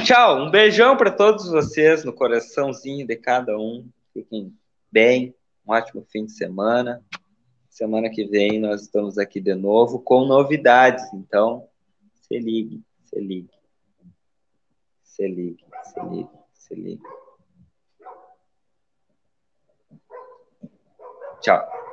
Tchau, um beijão para todos vocês no coraçãozinho de cada um. Fiquem bem, um ótimo fim de semana. Semana que vem nós estamos aqui de novo com novidades, então se ligue, se ligue. Se ligue, se ligue, se ligue. Tchau.